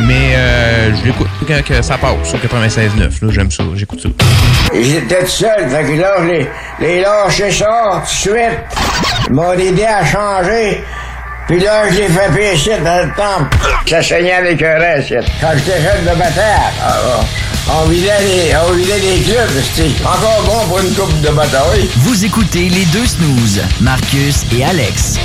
mais euh, je l'écoute quand que ça passe sur 96.9. là, J'aime ça, j'écoute ça. J'étais tout seul, fait que là, les, les lâché ça tout de suite. Ils m'ont aidé à changer. Puis là, je l'ai fait pécher dans le temple. Ça saignait avec un reste. Quand j'étais jeune de bataille, ah, ah, on vidait les, on vidait les clubs. Encore bon pour une coupe de bataille. Vous écoutez les deux snooze, Marcus et Alex.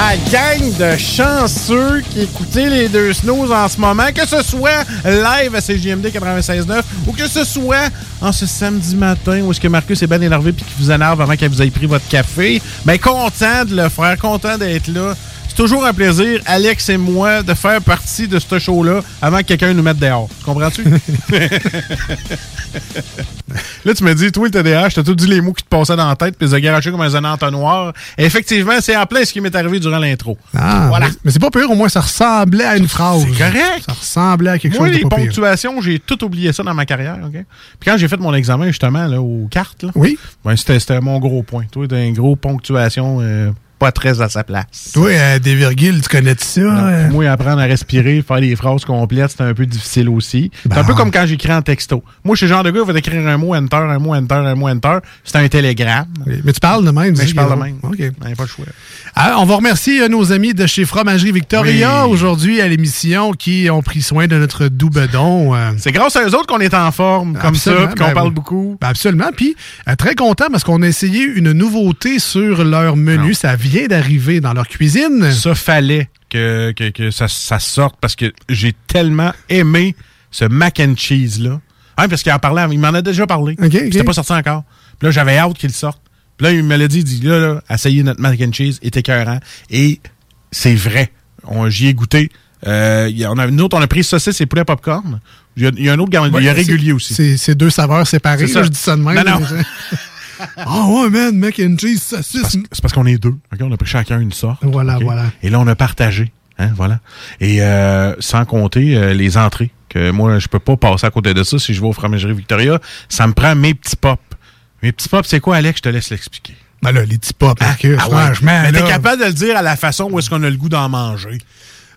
Ma gang de chanceux qui écoutaient les deux snows en ce moment, que ce soit live à CJMD 96.9 ou que ce soit en ce samedi matin où est-ce que Marcus est bien énervé puis qu'il vous énerve avant qu'elle vous ait pris votre café, ben content de le faire, content d'être là. C'est toujours un plaisir, Alex et moi, de faire partie de ce show-là avant que quelqu'un nous mette dehors. Tu comprends-tu? Là, tu me dis, toi, le TDAH, t'as tout dit les mots qui te passaient dans la tête, puis les garoché comme un entonnoir. Et effectivement, c'est en plein ce qui m'est arrivé durant l'intro. Ah, voilà. Mais, mais c'est pas pire, au moins ça ressemblait à une phrase. C'est correct. Ça ressemblait à quelque Moi, chose de les pas ponctuations, j'ai tout oublié ça dans ma carrière. OK? Puis quand j'ai fait mon examen, justement, là, aux cartes, là, oui. ben, c'était, c'était mon gros point. Toi, t'as une grosse ponctuation euh, pas très à sa place. Toi, euh, des virgules, tu connais ça? euh? Moi, apprendre à respirer, faire des phrases complètes, c'est un peu difficile aussi. C'est un peu comme quand j'écris en texto. Moi, je suis le genre de gars qui va écrire un mot, enter, un mot, enter, un mot, enter. C'est un télégramme. Mais tu parles de même. Mais dis, je parle de Guillaume. même. OK. Ben, pas le choix. Ah, on va remercier euh, nos amis de chez Fromagerie Victoria Oui. aujourd'hui à l'émission qui ont pris soin de notre doux bedon. euh. C'est grâce à eux autres qu'on est en forme, comme ça, Absolument, qu'on ben parle oui. beaucoup. Ben absolument. Puis, euh, très content parce qu'on a essayé une nouveauté sur leur menu. Ça vient d'arriver dans leur cuisine. Ça fallait que, que, que ça, ça sorte parce que j'ai tellement aimé ce mac and cheese là. Hein, parce qu'il en parlait, il m'en a déjà parlé. OK, OK. C'était pas sorti encore. Puis là, j'avais hâte qu'il sorte. Puis là, il me l'a dit, il dit là, là, essayez notre mac and cheese, est écœurant. Et c'est vrai. J'y ai goûté. Euh, il y a- on a, une autre, on a pris saucisse et poulet popcorn. Il y a, il y a un autre il y a Ouais, régulier aussi. C'est deux saveurs séparées. Ça. je dis ça de même. Non, non. Ah ouais, man, mac and cheese, saucisse. C'est parce qu'on est deux. On a pris chacun une sorte. Voilà, voilà. Et là, on a partagé. Hein, voilà. Et euh, sans compter euh, les entrées, que moi, je peux pas passer à côté de ça si je vais au fromagerie Victoria. Ça me prend mes petits pops. Mes petits pops, c'est quoi, Alex? Je te laisse l'expliquer. Ben là, les petits pops, Ah ouais. franchement. Mais t'es capable de le dire à la façon où est-ce qu'on a le goût d'en manger.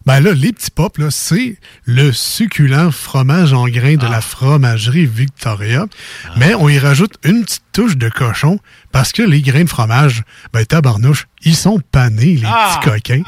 Ben là, les petits pops, là, c'est le succulent fromage en grains Ah. de la fromagerie Victoria. Mais on y rajoute une petite touche de cochon parce que les grains de fromage, ben tabarnouche, ils sont panés, les Ah. petits coquins.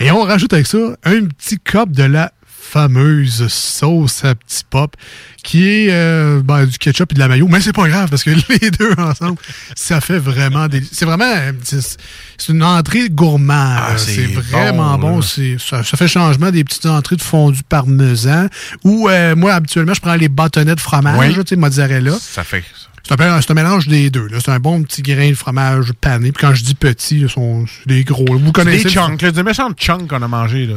Et on rajoute avec ça un petit cop de la fameuse sauce à petits pop qui est euh, ben, du ketchup et de la mayo. Mais c'est pas grave parce que les deux ensemble, ça fait vraiment des... C'est vraiment... C'est une entrée gourmande. Ah, c'est vraiment bon, Ça, ça fait changement des petites entrées de fondu parmesan. Ou euh, moi, habituellement, je prends les bâtonnets de fromage, Oui. tu sais, mozzarella. Ça fait. C'est un, c'est un mélange des deux. C'est un bon petit grain de fromage pané. Puis quand je dis petit, ils sont c'est des gros. Vous connaissez, des chunks, des méchants chunks qu'on a mangés. Là.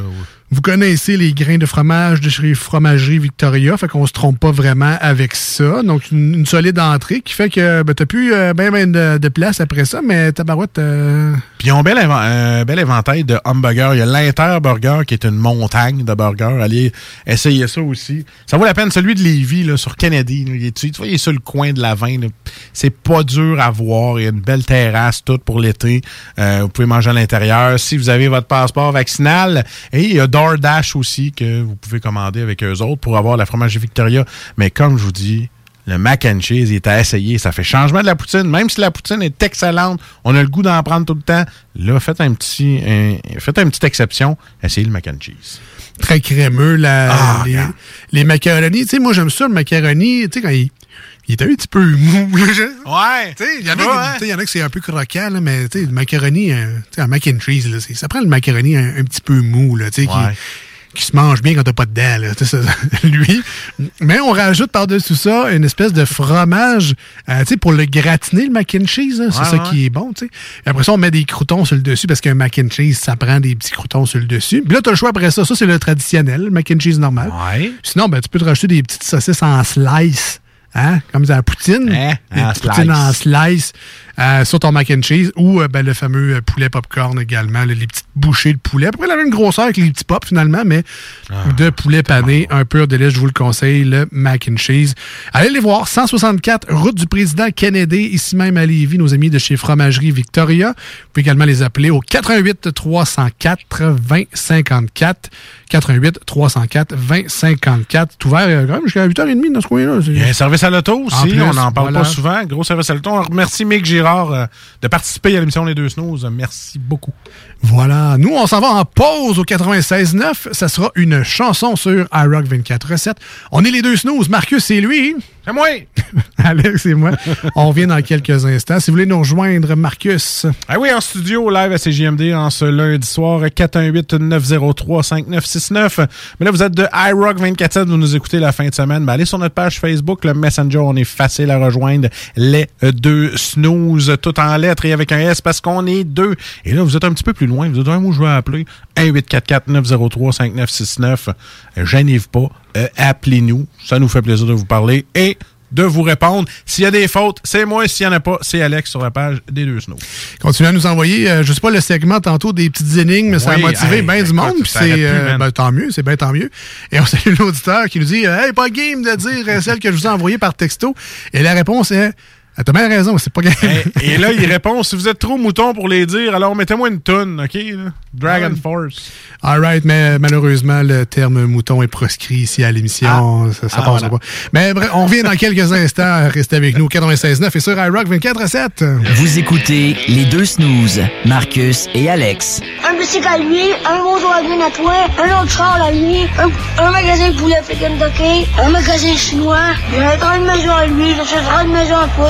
Vous connaissez les grains de fromage de chez Fromagerie Victoria. Fait qu'on se trompe pas vraiment avec ça. Donc, une, solide entrée qui fait que ben, t'as plus euh, ben, ben de, place après ça. Mais tabarouette... euh, Puis ils ont un bel, bel éventail de hamburgers. Il y a l'Inter-Burger qui est une montagne de burgers. Allez essayer ça aussi. Ça vaut la peine. Celui de Lévis là, sur Kennedy, là, il est, tu vois, il est sur le coin de la 20. là. C'est pas dur à voir. Il y a une belle terrasse toute pour l'été. Euh, vous pouvez manger à l'intérieur. Si vous avez votre passeport vaccinal. Et il y a DoorDash aussi que vous pouvez commander avec eux autres pour avoir la fromagerie Victoria. Mais comme je vous dis, le mac and cheese, il est à essayer. Ça fait changement de la poutine. Même si la poutine est excellente, on a le goût d'en prendre tout le temps. Là, faites un petit, un- faites une petite exception. Essayez le mac and cheese. très crémeux, la, Ah, les, les macaronis. Tu sais, moi, j'aime ça, le macaroni, tu sais, quand il, il est un petit peu mou. Ouais. Il y en a, qui- hein? c'est un peu croquant, là, mais le macaroni, euh, tu sais, un mac and cheese, là, ça prend le macaroni un, un petit peu mou, là, Ouais. qui, qui se mange bien quand t'as pas de dents, là, ça, lui. Mais on rajoute par-dessus ça une espèce de fromage, euh, pour le gratiner, le mac and cheese, c'est Ouais, ça ouais. qui est bon. Et Après ça, on met des croutons sur le dessus parce qu'un mac and cheese, ça prend des petits croutons sur le dessus. Puis là, t'as le choix après ça. Ça, c'est le traditionnel, le mac and cheese normal. Ouais. Sinon, ben, tu peux te rajouter des petites saucisses en slice Hein? Comme la poutine. Hein? En poutines slice. en slice euh, sur ton mac and cheese ou euh, ben, le fameux euh, poulet popcorn également, les petites bouchées de poulet. À peu près la même grosseur que les petits pops finalement, mais de poulet pané, un pur délice, je vous le conseille, le mac and cheese. Allez les voir, 164 route du président Kennedy, ici même à Lévis, nos amis de chez Fromagerie Victoria. Vous pouvez également les appeler au 88 304 20 54. 88 304 20 54. C'est ouvert euh, quand même jusqu'à 8h30 dans ce coin-là. Il y a un service à l'auto aussi, on n'en parle voilà. pas souvent. Gros service à l'auto. On remercie Mick Girard euh, de participer à l'émission Les Deux Snooze. Merci beaucoup. Voilà. Nous, on s'en va en pause au 96.9. Ça sera une chanson sur iRock 24.7. On est les deux snooze. Marcus, c'est lui. C'est moi. Alex et moi. on revient dans quelques instants. Si vous voulez nous rejoindre, Marcus. Ah oui, en studio, live à CJMD, en ce lundi soir, 418-903-5969. Mais là, vous êtes de iRock 24 vous nous écoutez la fin de semaine. Ben, allez sur notre page Facebook, le Messenger, on est facile à rejoindre. Les deux snooze, tout en lettres et avec un S parce qu'on est deux. Et là, vous êtes un petit peu plus loin. Vous êtes un mot, je vais appeler 1-844-903-5969. Euh, Gênez-vous pas. Euh, Appelez-nous. Ça nous fait plaisir de vous parler et de vous répondre. S'il y a des fautes, c'est moi. S'il n'y en a pas, c'est Alex sur la page des deux snooze. Continuez à nous envoyer, euh, je sais pas, le segment tantôt des petites énigmes, mais ça a Oui, motivé hey, bien du monde. puis c'est euh, ben, tant mieux, c'est bien tant mieux. Et on salue l'auditeur qui nous dit Hey, pas game de dire celle que je vous ai envoyée par texto. Et la réponse est Ah, T'as bien raison, c'est pas game. Et là, il répond si vous êtes trop mouton pour les dire, alors mettez-moi une tonne, OK? là? Dragon Force. All right, mais malheureusement, le terme mouton est proscrit ici à l'émission. Ça, ça Ah, passera voilà. pas. Mais bref, on revient dans quelques instants. Restez avec nous, 96.9 et sur iRock 24 à 7. Vous écoutez les deux snooze, Marcus et Alex. Un bicycle à lui, un Volkswagen à toi, un autre char à lui, un, un magasin de poulet Kentucky, un magasin chinois, il a une maison à lui, j'achèterai une maison à toi.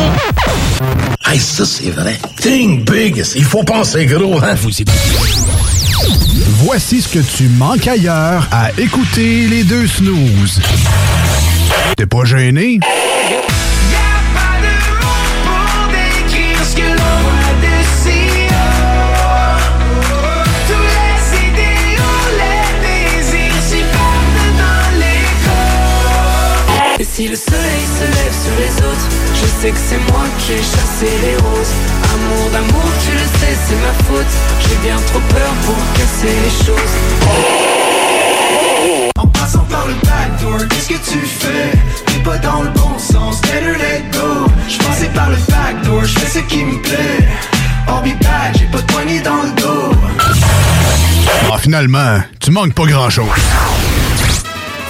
Hey, ça, c'est vrai. Think big. Il faut penser gros, hein? Vous Voici ce que tu manques ailleurs à écouter les deux snooze. T'es pas gêné? décrire ce que l'on voit d'ici Tous les idéaux, les désirs s'y perdent dans l'écho Et si le soleil se lève sur les autres sais que c'est moi qui ai chassé les roses. Amour d'amour, tu le sais, c'est ma faute. J'ai bien trop peur pour casser les choses. En passant par le backdoor, qu'est-ce que tu fais? T'es pas dans le bon sens, better let go. J'passais par le backdoor, j'fais ce qui me plaît. I'll be back, j'ai pas de poignée dans le dos. Ah, finalement, tu manques pas grand-chose.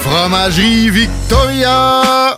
Fromagerie Victoria!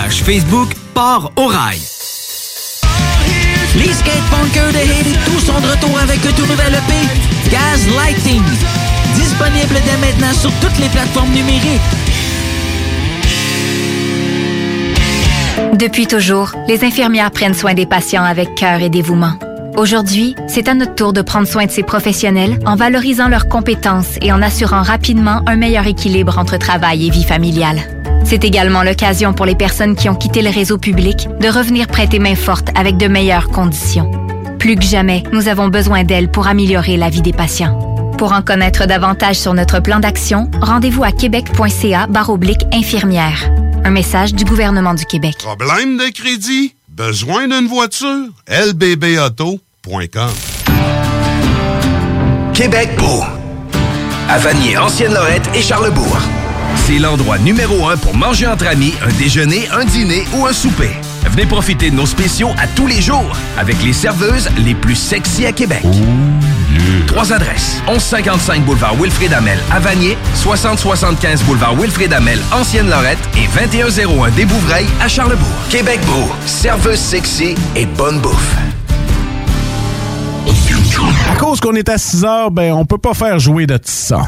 Facebook Port au Rail. Les skatepunkers de Haiti tous sont de retour avec un tout nouvel EP, Gaz Lighting. Disponible dès maintenant sur toutes les plateformes numériques. Depuis toujours, les infirmières prennent soin des patients avec cœur et dévouement. Aujourd'hui, c'est à notre tour de prendre soin de ces professionnels en valorisant leurs compétences et en assurant rapidement un meilleur équilibre entre travail et vie familiale. C'est également l'occasion pour les personnes qui ont quitté le réseau public de revenir prêter main forte avec de meilleures conditions. Plus que jamais, nous avons besoin d'elles pour améliorer la vie des patients. Pour en connaître davantage sur notre plan d'action, rendez-vous à québec.ca baroblique infirmière. Un message du gouvernement du Québec. Problème de crédit? Besoin d'une voiture? lbbauto.com Québec beau. À Vanier, Ancienne-Lorette et Charlebourg. C'est l'endroit numéro un pour manger entre amis, un déjeuner, un dîner ou un souper. Venez profiter de nos spéciaux à tous les jours avec les serveuses les plus sexy à Québec. Trois adresses. 1155 boulevard Wilfrid Amel à Vanier, 6075 boulevard Wilfrid Amel, Ancienne Lorette et 2101 des Bouvrailles à Charlebourg. Québec Beau, serveuse sexy et bonne bouffe. À cause qu'on est à 6 heures, ben on peut pas faire jouer de ça.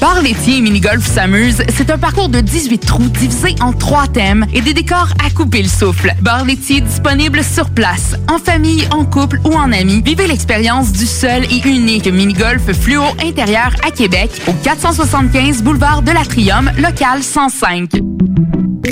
Bar laitier et mini-golf s'amuse, c'est un parcours de 18 trous divisé en trois thèmes et des décors à couper le souffle. Bar laitier disponible sur place, en famille, en couple ou en amis. Vivez l'expérience du seul et unique mini-golf fluo intérieur à Québec au 475 boulevard de l'Atrium, local 105.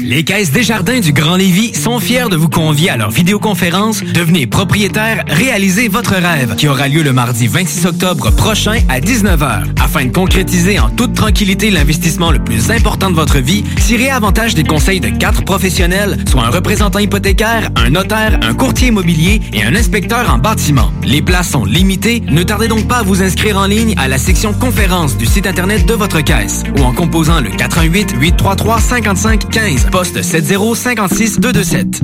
Les Caisses Desjardins du Grand Lévis sont fiers de vous convier à leur vidéoconférence Devenez propriétaire, réalisez votre rêve qui aura lieu le mardi 26 octobre prochain à 19h. Afin de concrétiser en toute tranquillité l'investissement le plus important de votre vie, tirez avantage des conseils de quatre professionnels, soit un représentant hypothécaire, un notaire, un courtier immobilier et un inspecteur en bâtiment. Les places sont limitées, ne tardez donc pas à vous inscrire en ligne à la section conférence du site internet de votre caisse ou en composant le 88 833 55 15 poste 7056 227.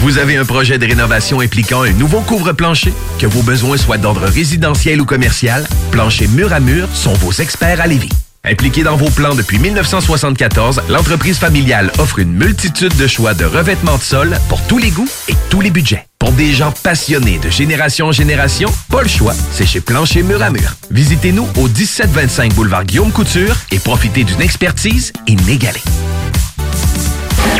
Vous avez un projet de rénovation impliquant un nouveau couvre-plancher? Que vos besoins soient d'ordre résidentiel ou commercial, Plancher Mur à Mur sont vos experts à Lévis. Impliquée dans vos plans depuis 1974, l'entreprise familiale offre une multitude de choix de revêtements de sol pour tous les goûts et tous les budgets. Pour des gens passionnés de génération en génération, pas le choix, c'est chez Plancher Mur à Mur. Visitez-nous au 1725 boulevard Guillaume Couture et profitez d'une expertise inégalée.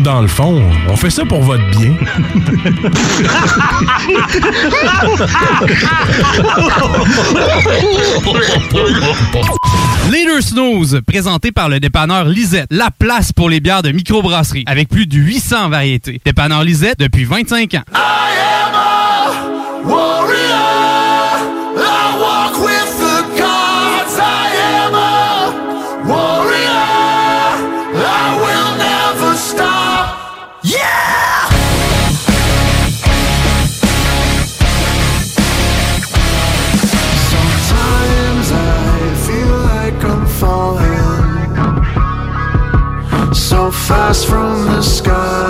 Autres, dans le fond, on fait ça pour votre bien. Leader Snooze, présenté par le dépanneur Lisette, la place pour les bières de microbrasserie, avec plus de 800 variétés. Dépanneur Lisette depuis 25 ans. Warrior, I fast from the sky,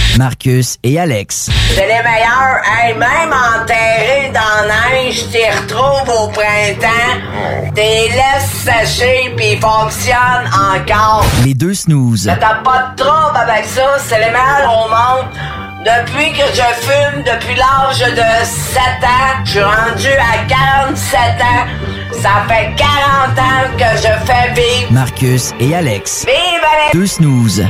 Marcus et Alex. C'est les meilleurs. Hey, même enterrés dans neige, t'y retrouves au printemps. T'es laisses sécher puis ils fonctionnent encore. Les deux snooze. T'as pas de trouble avec ça. C'est les meilleurs au monde. Depuis que je fume, depuis l'âge de 7 ans, je suis rendu à 47 ans. Ça fait 40 ans que je fais vivre. Marcus et Alex. Vive les... Deux snooze.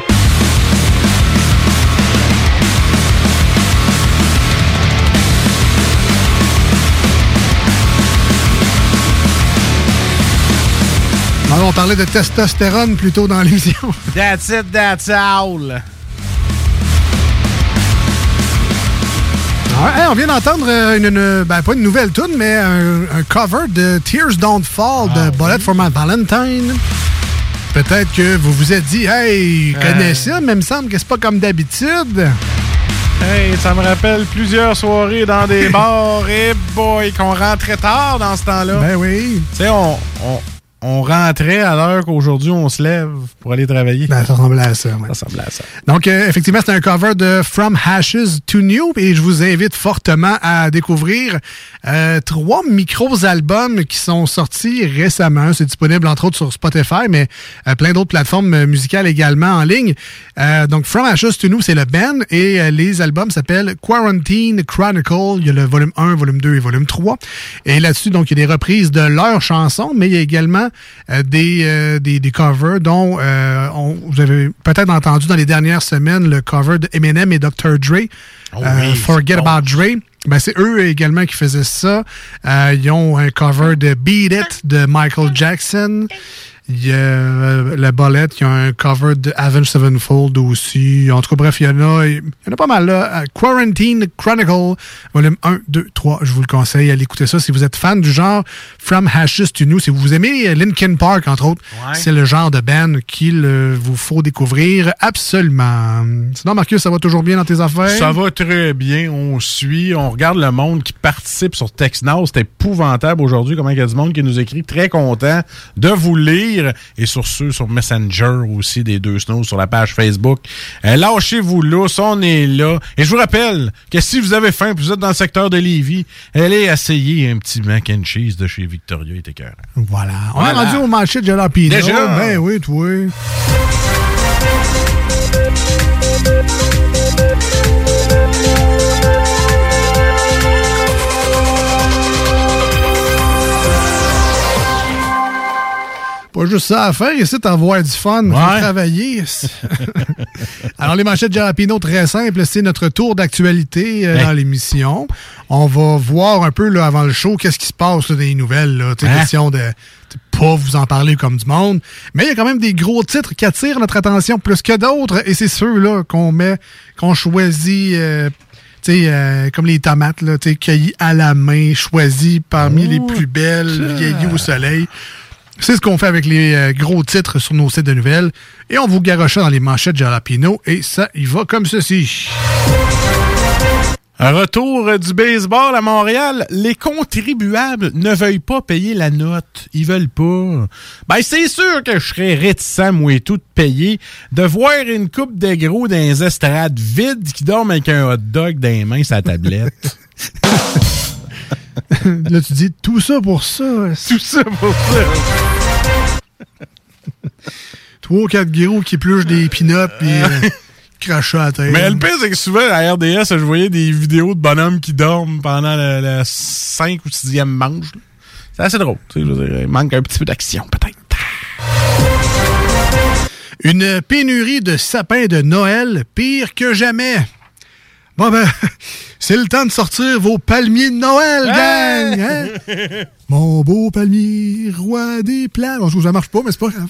Alors, on parlait de testostérone plus tôt dans l'émission. That's it, that's all. Hey, on vient d'entendre euh, une, une- ben, pas une nouvelle tune, mais un, un cover de Tears Don't Fall de Bullet for My Valentine. Peut-être que vous vous êtes dit, hey, je connais Euh. ça, mais il me semble que c'est pas comme d'habitude. Hey, ça me rappelle plusieurs soirées dans des bars. Et boy, qu'on rentrait tard dans ce temps-là. Ben oui. Tu sais, on, on, on rentrait à l'heure qu'aujourd'hui on se lève pour aller travailler. Ben, ça ressemblait à ça. ouais. Ça ressemblait à ça. Donc, euh, effectivement, c'est un cover de From Hashes to New et je vous invite fortement à découvrir euh, trois micros-albums qui sont sortis récemment. C'est disponible entre autres sur Spotify, mais euh, plein d'autres plateformes euh, musicales également en ligne. Euh, donc, From Ashes to New, c'est le band et les albums s'appellent Quarantine Chronicle. Il y a le volume 1, volume 2 et volume 3. Et là-dessus, donc, il y a des reprises de leurs chansons, mais il y a également des, euh, des, des covers dont euh, on- vous avez peut-être entendu dans les dernières semaines le cover de Eminem et Dr. Dre. Oh euh, oui, Forget bon. About Dre. Ben, c'est eux également qui faisaient ça. Euh, ils ont un cover de Beat It de Michael Jackson. Il y a euh, la bolette, il y a un cover de Avenged Sevenfold aussi. En tout cas, bref, il y en a, il y en a pas mal là. Euh, Quarantine Chronicle, volume 1, 2, 3. Je vous le conseille, allez écouter ça si vous êtes fan du genre From Hashes to New. Si vous aimez euh, Linkin Park, entre autres, Ouais. c'est le genre de band qu'il vous faut découvrir absolument. Sinon, Marcus, ça va toujours bien dans tes affaires? Ça va très bien, on suit, on regarde le monde qui participe sur TextNow. C'est épouvantable aujourd'hui comment il y a du monde qui nous écrit. Très content de vous lire. Et sur ceux sur Messenger aussi, des deux snows sur la page Facebook. Euh, Lâchez-vous là, on est là. Et je vous rappelle que si vous avez faim et vous êtes dans le secteur de Lévis, allez essayer un petit mac and cheese de chez Victoria. Était cœur. Voilà. On Voilà. est rendu au marché de Jalapino. Déjà? Ben oui, toi. Pas juste ça à faire, ici, t'avoir du fun, Ouais. travailler. Alors, les manchettes Jalapino, très simple, c'est notre tour d'actualité euh, dans l'émission. On va voir un peu là, avant le show qu'est-ce qui se passe là, dans les nouvelles. Là. Hein? Question de de pas vous en parler comme du monde. Mais il y a quand même des gros titres qui attirent notre attention plus que d'autres. Et c'est ceux-là qu'on met, qu'on choisit. euh, sais, euh, comme les tomates, là, cueillies à la main, choisies parmi les plus belles, vieillies au soleil. C'est ce qu'on fait avec les euh, gros titres sur nos sites de nouvelles. Et on vous garoche ça dans les manchettes Jalapino. Et ça, il va comme ceci. Un retour du baseball à Montréal. Les contribuables ne veulent pas payer la note. Ils veulent pas. Ben, c'est sûr que je serais réticent, moi et tout, de payer, de voir une coupe de gros dans les estrades vides qui dorment avec un hot dog dans les mains la tablette. Là, tu dis tout ça pour ça. Tout ça pour ça. Trois ou quatre gros qui épluchent des pinottes puis euh, crachent à la tête. Mais le pire, c'est que souvent, à RDS, je voyais des vidéos de bonhommes qui dorment pendant le 5 ou 6e manche. C'est assez drôle. tu sais, je veux dire, il manque un petit peu d'action, peut-être. Une pénurie de sapins de Noël pire que jamais. Bon ben, c'est le temps de sortir vos palmiers de Noël, gang! hein? Mon beau palmier, roi des plats. Bon, je trouve que ça marche pas, mais c'est pas grave.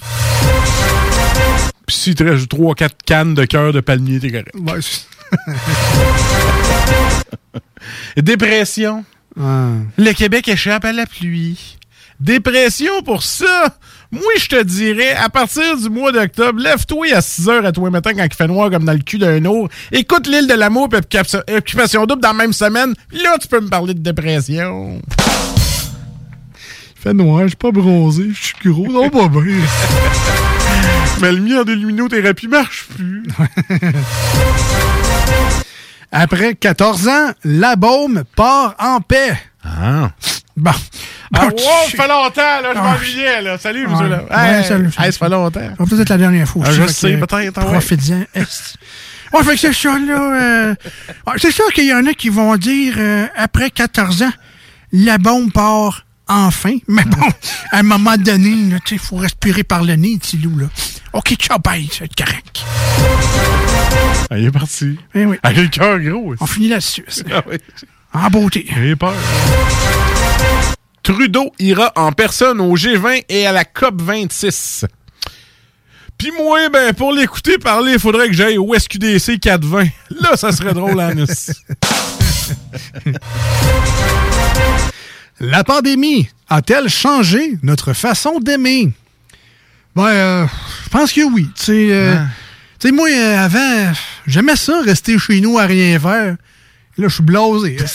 Puis si tu restes 3-4 cannes de cœur de palmier, t'es correct. Ouais, Dépression. Le Québec échappe à la pluie. Dépression pour ça? Moi, je te dirais, à partir du mois d'octobre, lève-toi à 6 heures à toi matin quand il fait noir comme dans le cul d'un ours. Écoute l'île de l'amour et occupation double dans la même semaine. Là, tu peux me parler de dépression. Il fait noir, je suis pas bronzé, je suis gros, non pas bien. Mais le mien de luminothérapie marche plus. Après 14 ans, la baume part en paix. Ah. Bon. Ah, wow, ça fait longtemps, là, je m'ennuyais, là. Salut, monsieur, là. Ouais, salut. hey, ça fait longtemps. Ça va peut-être être la dernière fois. Ah, je sais, peut-être, ah. Profite-en. Ouais, fait que c'est ça, là. euh, c'est sûr qu'il y en a qui vont dire, euh, après 14 ans, la bombe part enfin. Mais bon, à un moment donné, il faut respirer par le nez, petit loup, là. OK, ciao, bye, ça va être correct. Ah, il est parti. Eh oui. Avec le cœur gros. On finit là-dessus. Ah oui. En beauté. J'ai peur. Trudeau ira en personne au G20 et à la COP 26. Puis moi, ben, pour l'écouter parler, il faudrait que j'aille au SQDC 420. Là, ça serait drôle, Esti. La pandémie a-t-elle changé notre façon d'aimer? Ben, euh, je pense que oui. Tu sais, euh, moi, euh, avant, j'aimais ça, rester chez nous à rien faire. Là, je suis blasé.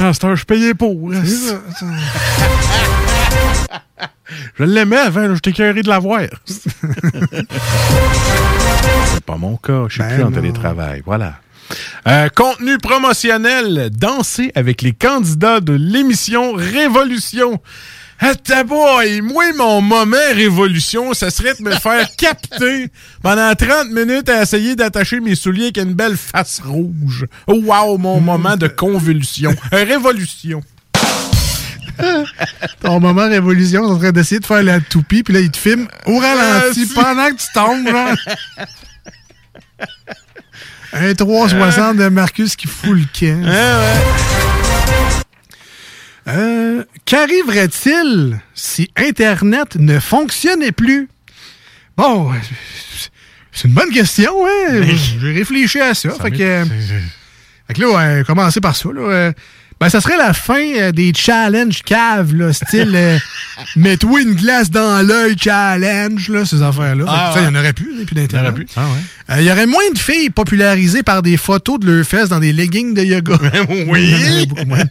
Ah, c'est un je payais pour. C'est ça, Je l'aimais avant, j'étais curé de la voir. c'est pas mon cas, je suis Ben plus en télétravail. Voilà. Euh, contenu promotionnel, danser avec les candidats de l'émission Révolution. Ah, boy, moi, mon moment révolution, ça serait de me faire capter pendant 30 minutes à essayer d'attacher mes souliers avec une belle face rouge. Oh, wow, mon moment de convulsion. Euh, révolution. Ton moment révolution, c'est en train d'essayer de faire la toupie, puis là, il te filme au ralenti si. pendant que tu tombes, genre. Un 360 de Marcus qui fout le camp. Euh, Qu'arriverait-il si Internet ne fonctionnait plus? Bon, c'est une bonne question, hein? J'ai réfléchi à ça. fait, que, euh, fait que là, ouais, commencer par ça. Là, euh, ben, ça serait la fin euh, des challenges caves, là, style euh, mets-toi une glace dans l'œil challenge, là, ces affaires-là. Ah, ça, il y en ouais. aurait plus. Il y en aurait plus. Ah, ouais. Euh, Il y aurait moins de filles popularisées par des photos de leurs fesses dans des leggings de yoga. Oui. Beaucoup moins.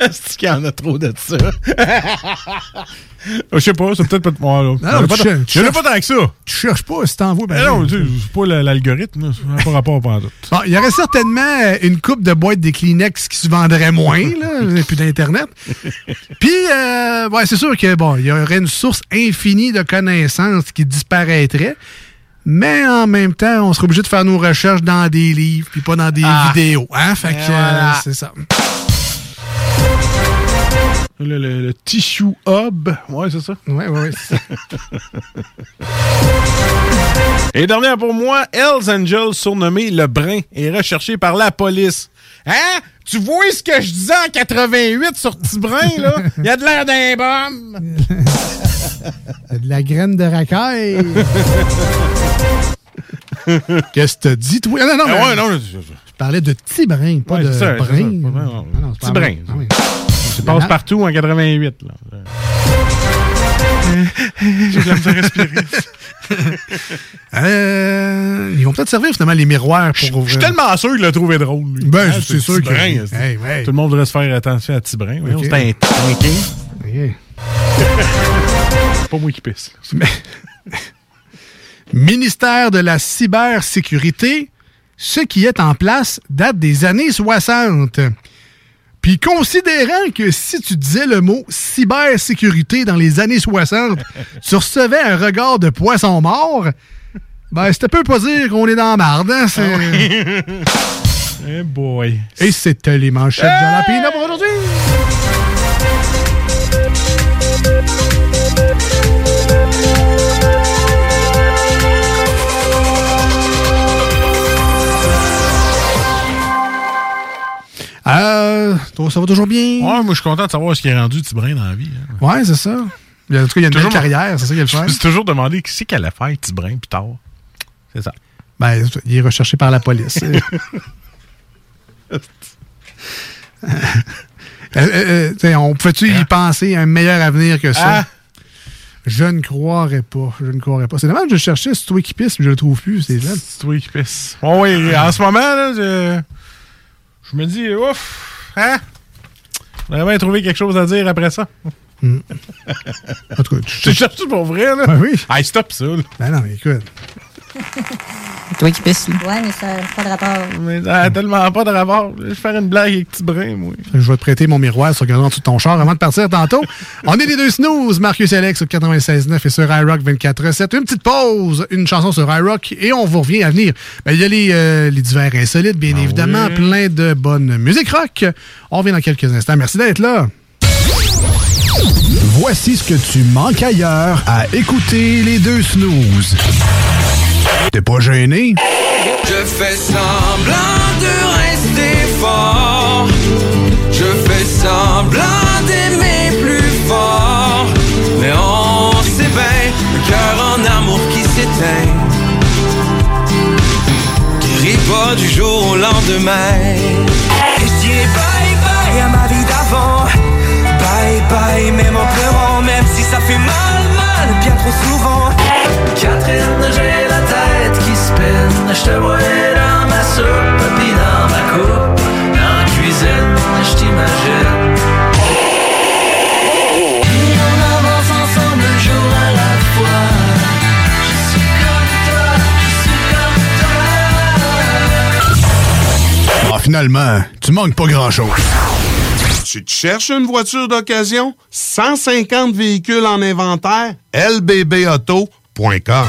Est-ce qu'il y en a trop de ça? Je sais pas, c'est peut-être pas de moi, là. A tu pas tant- que ça. Tu cherches pas si t'en vois. ben non, sais, c'est pas la- l'algorithme, ça n'a pas rapport à tout. Bon, il y aurait certainement euh, une coupe de boîtes des Kleenex qui se vendrait moins, là, puis d'Internet. Puis, euh, ouais, c'est sûr que bon, il y aurait une source infinie de connaissances qui disparaîtrait. Mais en même temps, on serait obligé de faire nos recherches dans des livres, puis pas dans des Ah. vidéos. Hein? Fait que, euh, voilà. c'est ça. Le, le- le tissue hub. Ouais, c'est ça. Ouais, ouais, ça. Et dernière pour moi, Hells Angel, surnommé Le Brin, est recherché par la police. Hein? Tu vois ce que je disais en 88 sur Tibrin, là? Il y a de l'air d'un bombe. de la graine de racaille. Qu'est-ce que t'as dit, toi? Non, non, Ah mais- ouais, non, je- Je parlais de petit brin, pas Ouais, de ça, brin. ouais, Ah non. Ah oui. Ça passe partout en 88, là. J'ai de la misère à respirer. Euh, ils vont peut-être servir finalement les miroirs pour Je suis tellement sûr qu'il l'a trouvé drôle, lui. Ben, Hein, c'est sûr que- Tibrin, Hey. Tout le monde devrait se faire attention à Tibrin. Voyons, Ok. C'est un. Ok. Pas moi qui pisse. Ministère de la cybersécurité, ce qui est en place date des années 60. Puis considérant que si tu disais le mot cybersécurité dans les années 60, tu recevais un regard de poisson mort, ben c'était peu pas dire qu'on est dans la marde. Hein? c'est- Eh boy. Et c'était les manchettes de pour aujourd'hui. Euh, ça va toujours bien? Ouais, moi, je suis content de savoir ce qui est rendu Tibrin dans la vie. hein. Ouais, c'est ça. Il y a- En tout cas, il y a une belle carrière, c'est ça qu'il a le Je me suis toujours demandé qui c'est qu'elle allait faire Tibrin plus tard. C'est ça. Ben, il est recherché par la police. Euh, euh, euh, on pouvait-tu y penser à un meilleur avenir que ça? Ah. Je ne croirais pas. Je ne croirais pas. C'est dommage, je cherchais pisse, mais je le trouve plus. C'est. Bon, oui, en ce moment, là, je, je me dis, ouf, hein? J'aurais bien trouvé quelque chose à dire après ça. Hmm. En tout cas, Tu cherches pour vrai, là? Ben oui. Hey, stop ça, là. Ben non, mais écoute. Toi qui pisses, là. Ouais, mais ça n'a pas de rapport. Mais ça a tellement pas de rapport. Je vais faire une blague avec petit brin, moi. Je vais te prêter mon miroir sur regardant en dessous de ton char avant de partir tantôt. On est les deux snooze, Marcus et Alex au 96.9 et sur iRock 24.7. Une petite pause, une chanson sur iRock et on vous revient à venir. Ben, il y a les, euh, les divers insolites, bien évidemment, oui. plein de bonne musique rock. On revient dans quelques instants. Merci d'être là. Voici ce que tu manques ailleurs à écouter les deux snooze. T'es pas gêné? Je fais semblant de rester fort. Je fais semblant d'aimer plus fort. Mais on sait bien, un cœur en amour qui s'éteint. Guérit pas du jour au lendemain. Et je dirais bye bye à ma vie d'avant. Bye bye, même en pleurant, même si ça fait mal, mal, bien trop souvent. Je te vois dans ma soupe, puis dans ma coupe. Dans la cuisine, je t'imagine. Et on avance ensemble un jour à la fois. Je suis comme toi, je suis comme toi. Ah, finalement, tu manques pas grand-chose. Tu te cherches une voiture d'occasion? 150 véhicules en inventaire? lbbauto.com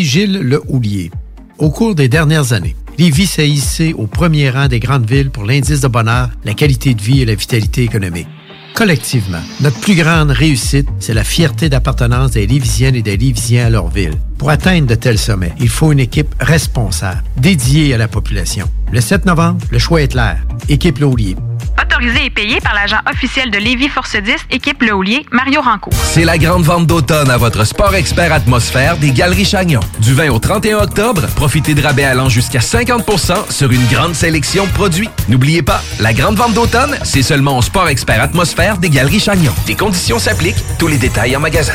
Gilles Le Houlier. Au cours des dernières années, Lévis s'est hissé au premier rang des grandes villes pour l'indice de bonheur, la qualité de vie et la vitalité économique. Collectivement, notre plus grande réussite, c'est la fierté d'appartenance des Lévisiennes et des Lévisiens à leur ville. Pour atteindre de tels sommets, il faut une équipe responsable, dédiée à la population. Le 7 novembre, le choix est clair. Équipe Le Houlier. Autorisé et payé par l'agent officiel de Lévis Force 10, équipe Le Houlier, Mario Rancourt. C'est la grande vente d'automne à votre Sport Expert Atmosphère des Galeries Chagnon. Du 20 au 31 octobre, profitez de rabais allant jusqu'à 50% sur une grande sélection de produits. N'oubliez pas, la grande vente d'automne, c'est seulement au Sport Expert Atmosphère des Galeries Chagnon. Des conditions s'appliquent, tous les détails en magasin.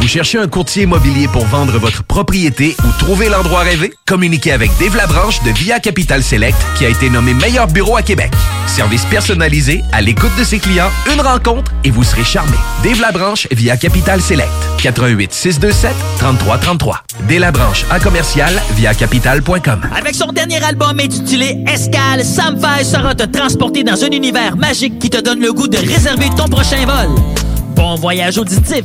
Vous cherchez un courtier immobilier pour vendre votre propriété ou trouver l'endroit rêvé? Communiquez avec Dave Labranche de Via Capital Select qui a été nommé meilleur bureau à Québec. Service personnalisé, à l'écoute de ses clients, une rencontre et vous serez charmé. Dave Labranche via Capital Select. 88 627 3333. Dave Labranche à commercial via capital.com. Avec son dernier album intitulé Escale, Sam Fay sera te transporter dans un univers magique qui te donne le goût de réserver ton prochain vol. Bon voyage auditif!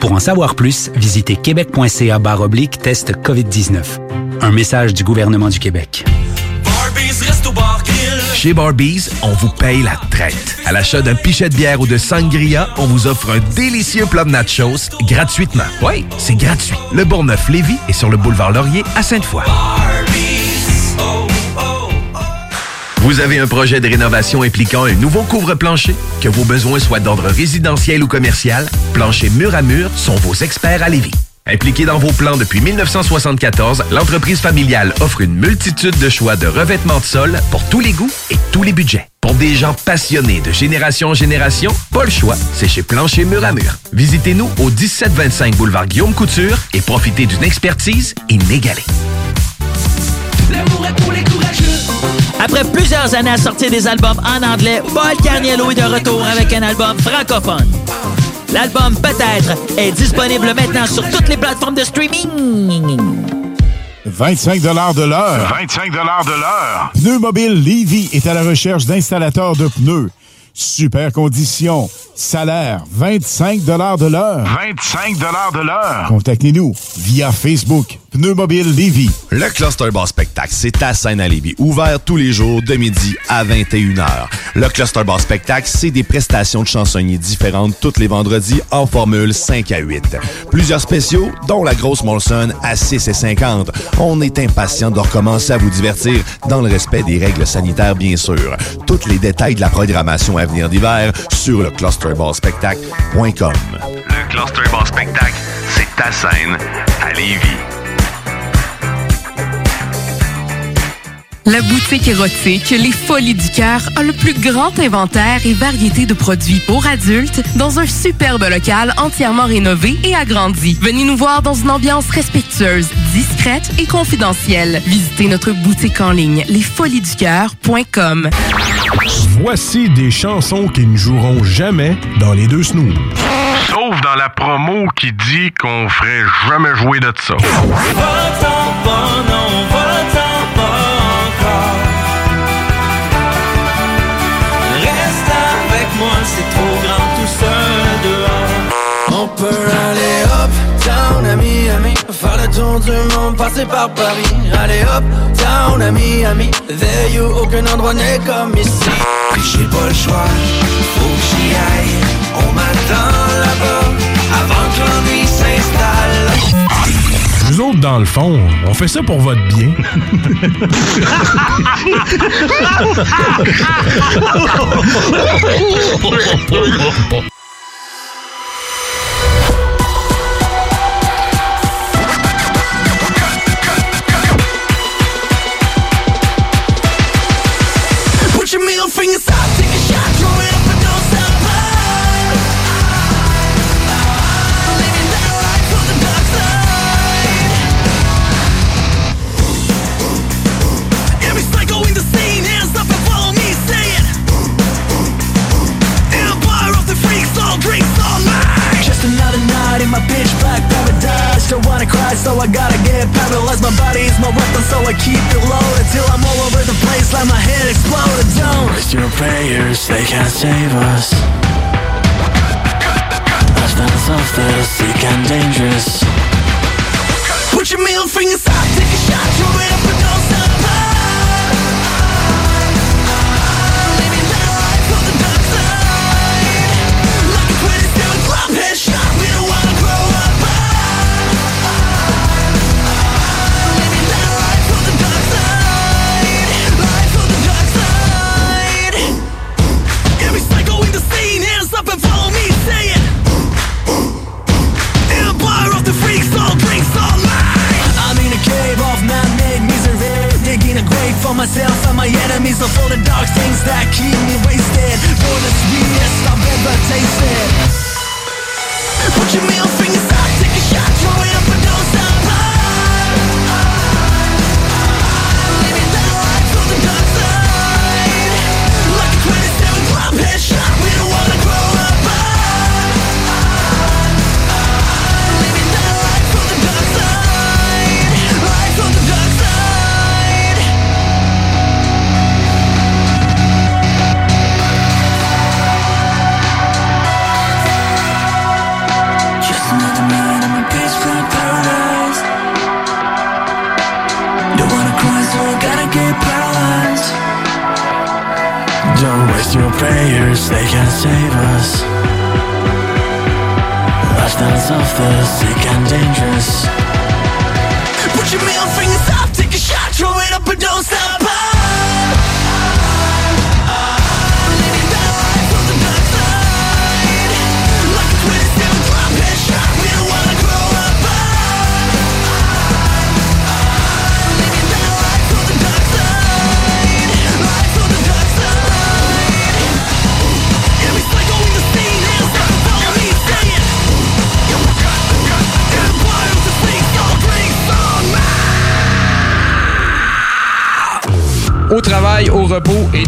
Pour en savoir plus, visitez québec.ca oblique test COVID-19. Un message du gouvernement du Québec. Chez Barbies, on vous paye la traite. À l'achat d'un pichet de bière ou de sangria, on vous offre un délicieux plat de nachos gratuitement. Oui, c'est gratuit. Le Bourgneuf-Lévis est sur le boulevard Laurier à Sainte-Foy. Vous avez un projet de rénovation impliquant un nouveau couvre-plancher? Que vos besoins soient d'ordre résidentiel ou commercial, Plancher Mur à Mur sont vos experts à Lévis. Impliqué dans vos plans depuis 1974, l'entreprise familiale offre une multitude de choix de revêtements de sol pour tous les goûts et tous les budgets. Pour des gens passionnés de génération en génération, pas le choix, c'est chez Plancher Mur à Mur. Visitez-nous au 1725 boulevard Guillaume Couture et profitez d'une expertise inégalée. Après plusieurs années à sortir des albums en anglais, Paul Carniello est de retour avec un album francophone. L'album Peut-être est disponible maintenant sur toutes les plateformes de streaming. 25 de l'heure. 25 de l'heure. Pneu Mobile Levy est à la recherche d'installateurs de pneus. Super conditions. Salaire 25 de l'heure. 25 de l'heure. Contactez-nous via Facebook. Pneu Mobile Levy. Le Cluster Bar Spectacle, c'est à seine à Lévis, ouvert tous les jours de midi à 21h. Le Cluster Bar Spectacle, c'est des prestations de chansonniers différentes tous les vendredis en formule 5 à 8. Plusieurs spéciaux, dont la grosse Molson à 6 et 50. On est impatient de recommencer à vous divertir dans le respect des règles sanitaires, bien sûr. Tous les détails de la programmation à venir d'hiver sur le clusterbarspectacle.com. Le Cluster Bar Spectacle, c'est ta scène à Lévis. La boutique érotique Les Folies du Cœur a le plus grand inventaire et variété de produits pour adultes dans un superbe local entièrement rénové et agrandi. Venez nous voir dans une ambiance respectueuse, discrète et confidentielle. Visitez notre boutique en ligne lesfoliesducoeur.com. Voici des chansons qui ne joueront jamais dans les deux snooze. Sauf dans la promo qui dit qu'on ferait jamais jouer de ça. Va-t'en pas, non, va-t'en pas encore. Reste avec moi, c'est trop grand tout seul dehors. On peut aller faire le tour du monde, passer par Paris. Aller up, down à Miami, there you, aucun endroit n'est comme ici. J'ai pas le choix, faut que j'y aille. On m'attend là-bas, avant que l'ennui s'installe. Nous autres, dans le fond, on fait ça pour votre bien. My body is my weapon, so I keep it loaded till I'm all over the place, like my head exploded. Don't waste your prayers, they can't save us. Lifestyles of the sick and dangerous. Put your middle fingers up, take a shot, throw it up and don't the dark things that keep me wasted. For the sweetest I've ever tasted. Put your middle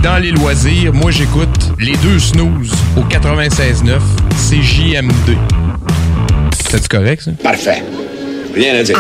dans les loisirs, moi j'écoute les deux snooze au 96.9, c'est JMD. C'est correct ça? Parfait. Rien à dire.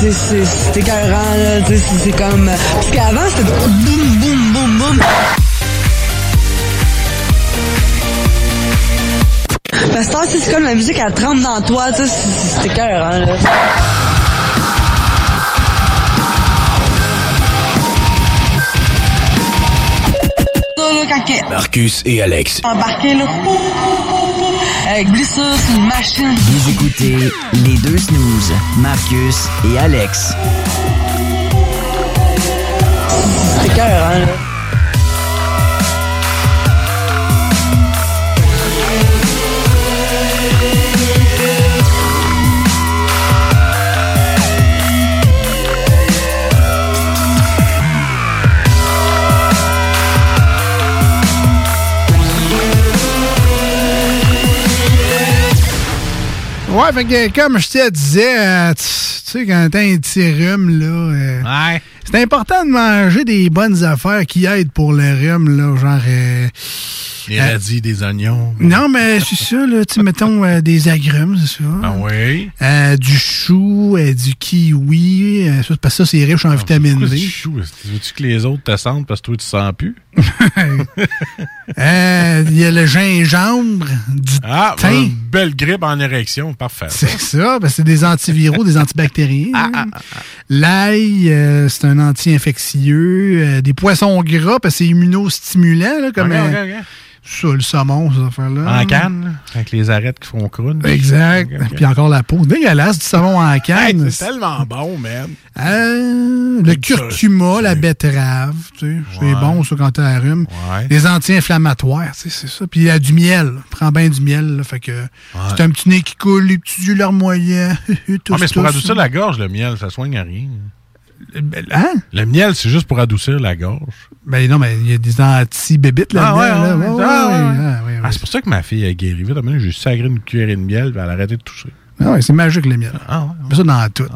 c'est écœurant, là. C'est comme... Parce qu'avant, c'était boum, boum, boum, boum. Parce que c'est comme la musique, elle tremble dans toi, tu sais. C'est écœurant, là. Marcus et Alex. Embarqué, là. Avec blessure, c'est une machine. Vous écoutez les deux snooze, Marcus et Alex. C'est cœur, hein? Ouais, fait que comme je te disais, euh, tu tu sais, quand t'as un petit rhume, là, euh, c'est important de manger des bonnes affaires qui aident pour le rhume, là, genre... euh, Des euh, radis, des oignons. non, mais c'est ça, là, tu mettons euh, des agrumes, c'est ça. Ah oui? Euh, du chou, euh, du kiwi, ça, parce que ça, c'est riche en vitamine Pourquoi D. du chou? Veux-tu que les autres te sentent parce que toi, tu sens plus? Il y a le gingembre, du Ah, thym. une belle grippe en érection. Parfait. C'est ça, ben, c'est des antiviraux, des antibactériens. Ah, hein. L'ail, euh, c'est un anti-infectieux. Des poissons gras, parce que c'est immunostimulant, là, comme Ok, ok, euh, ok. Ça, le saumon, ces affaires-là. En canne, avec les arêtes qui font croûte. Exact. Puis encore la peau. Dégueulasse, du saumon en canne. Hey, c'est tellement bon, man. Euh, le curcuma, la betterave, tu sais, c'est Ouais. bon ça quand t'as la rhume. Ouais. Les anti-inflammatoires, tu sais, c'est ça. Puis il y a du miel, prends bien du miel, là, fait que c'est un petit nez qui coule, les petits yeux larmoyants. Ah, mais c'est pour adoucir la gorge, le miel. Ça soigne à rien. Hein? Le miel, c'est juste pour adoucir la gorge. Ben non, mais il y a des anti-bébites là-dedans. Ah ouais, là. ouais, Ouais, ouais, ouais, ah, ouais. ouais, ouais, Ah, c'est pour ça que ma fille a guéri vite. J'ai juste sagré une cuillerée de miel et elle a arrêté de toucher. Ah ouais, c'est magique le miel. Ah ouais. On met ça dans tout.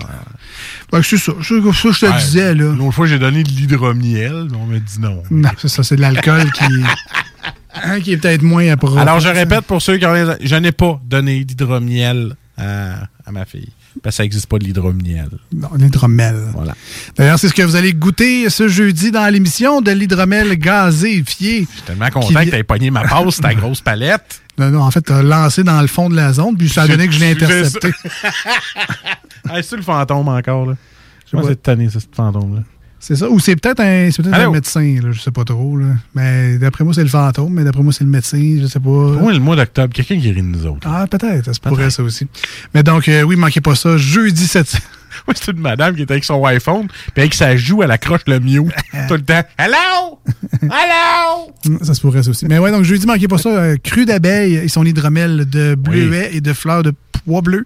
C'est ça. C'est ça que je te Ouais. disais, là. L'autre fois, j'ai donné de l'hydromiel, mais on m'a dit non. Non, c'est ça, c'est de l'alcool qui, hein, qui est peut-être moins approprié. Alors, je répète pour ceux qui ont les... Je n'ai pas donné d'hydromiel à, à ma fille. Parce que ça n'existe pas de l'hydromiel. Non, l'hydromel. Voilà. D'ailleurs, c'est ce que vous allez goûter ce jeudi dans l'émission de l'hydromel gazéifié. Je suis tellement content que t'aies pogné ma passe, ta grosse palette. Non, non, en fait, t'as lancé dans le fond de la zone, puis ça a donné que je l'ai intercepté. Ah, c'est le fantôme encore, là. Je sais pas cette année, c'est ce fantôme-là. C'est ça. Ou c'est peut-être un, c'est peut-être un médecin, là, je sais pas trop. Là. Mais d'après moi, c'est le fantôme, mais d'après moi, c'est le médecin, je sais pas. Pour le mois d'octobre, quelqu'un qui rit de nous autres. Ah, peut-être, ça se pourrait ça aussi. Mais donc, euh, oui, manquez pas ça, jeudi 7... Oui, c'est une madame qui était avec son iPhone, puis avec sa joue, elle accroche le mute tout le temps. Hello! Hello! Mm, Ça se pourrait ça aussi. Mais ouais, donc jeudi, manquez pas ça. euh, cru d'abeille et son hydromel de bleuet et de fleurs de pois bleus.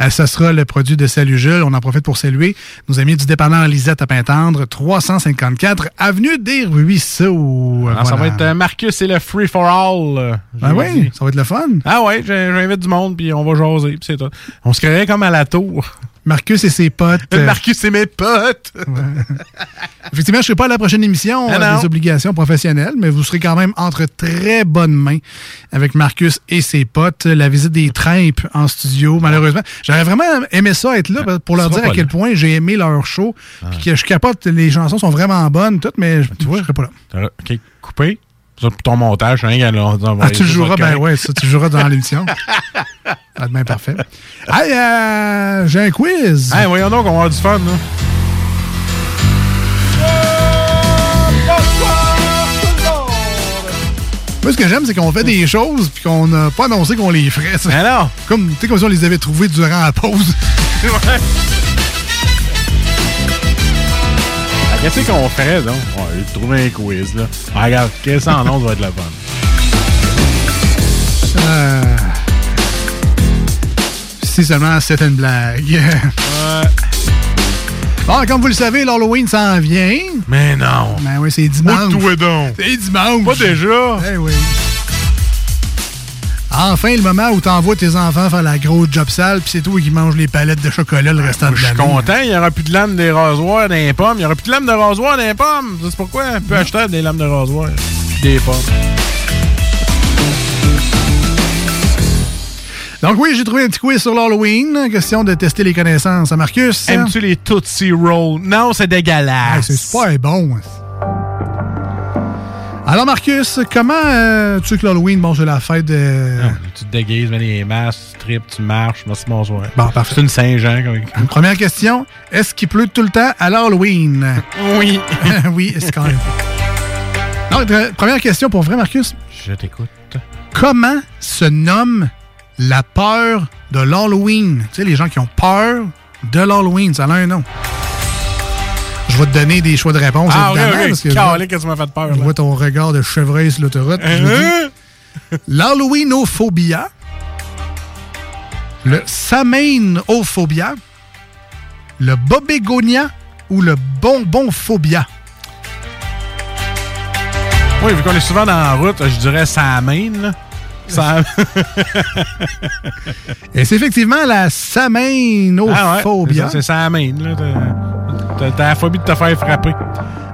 Euh, ça sera le produit de Salut Jules. On en profite pour saluer nos amis du dépanneur Lisette à Pintendre, 354 Avenue des Ruisseaux. Alors, Ça va être euh, Marcus et le Free for All. Ah oui, ça va être le fun. Ah j'ai- j'invite du monde, puis on va jaser, puis c'est tout. On se créerait comme à la tour. Marcus et ses potes. euh, Marcus et mes potes! Effectivement, je ne serai pas à la prochaine émission Ah des obligations professionnelles, mais vous serez quand même entre très bonnes mains avec Marcus et ses potes. La visite des Trimpes en studio, malheureusement. J'aurais vraiment aimé ça être là pour leur Tu dire à quel là. point j'ai aimé leur show. Puis que je capote, les chansons sont vraiment bonnes, toutes, mais je ne serai pas là. OK, coupé. Ça, pour ton montage, hein, qu'elle a- Ah, tu le joueras, ben ouais, ça, tu le joueras dans l'émission. Être bien parfait. Hey, euh, j'ai un quiz. Hey, voyons donc, on va avoir du fun, là. Moi, ce que j'aime, c'est qu'on fait des choses puis qu'on n'a pas annoncé qu'on les ferait. ça. non! Comme, tu sais, comme si on les avait trouvées durant la pause. Ah, Qu'est-ce qu'on ferait, donc? On va trouver un quiz, là. Ah, regarde, qu'est-ce en nom, va être la fun. Euh, Si seulement c'était une blague. Bon, comme vous le savez, l'Halloween s'en vient. Mais non! Ben oui, c'est dimanche. Moi, toi donc! C'est dimanche. Pas déjà! Eh oui. Enfin, le moment où t'envoies tes enfants faire la grosse job sale, puis c'est toi qui manges les palettes de chocolat le restant de Je suis content, il n'y aura plus de lames des rasoirs dans les pommes. Il n'y aura plus de lames de rasoir dans les pommes. C'est pourquoi on peut acheter des lames de rasoir. Puis des pommes. Donc oui, j'ai trouvé un petit quiz sur l'Halloween. Question de tester les connaissances à Marcus? Aimes-tu les Tootsie Rolls? Non, c'est dégueulasse. c'est super bon. Alors Marcus, comment euh, tu sais que l'Halloween, bon, c'est la fête de... Non, tu te déguises, mets les masques, tu tripes, tu marches. Merci, bonsoir. Bon, parfait. C'est une Saint-Jean. Comme... Première question, est-ce qu'il pleut tout le temps à l'Halloween? Oui. oui, c'est quand même. Non, pre- première question pour vrai, Marcus. Je t'écoute. Comment se nomme la peur de l'Halloween? Tu sais, les gens qui ont peur de l'Halloween, ça a un nom. Je vais te donner des choix de réponse, Ah, évidemment. ok. parce que je Calais, que tu m'as fait peur. je vois ton regard de chevreuil sur l'autoroute. Hein? L'Halloweenophobia, le Samainophobia, le Bobégonia ou le Bonbonphobia? Oui, vu qu'on est souvent dans la route, je dirais là. Ça- Et c'est effectivement la Ah ouais, c'est ça, main, là. T'as- la phobie de te faire frapper.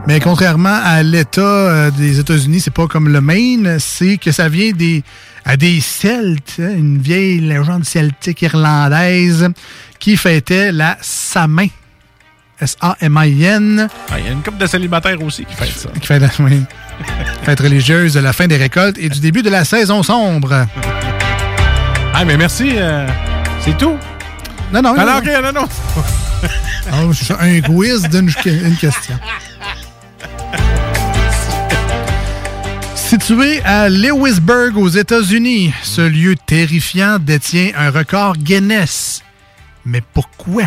Mais contrairement à l'État euh, des États-Unis, c'est pas comme le Maine, c'est que ça vient des, à des Celtes, hein, une vieille légende celtique irlandaise qui fêtait la Samin. S-A-M-I-N. Ah, Il y a une couple de célibataires aussi qui fait ça. qui la oui, fête religieuse de la fin des récoltes et du début de la saison sombre. Ah, mais merci. euh, c'est tout. Non, non, Ah, non. non, ok, non, non. Ah, un quiz d'une une question. Situé à Lewisburg aux États-Unis, ce lieu terrifiant détient un record Guinness. Mais pourquoi?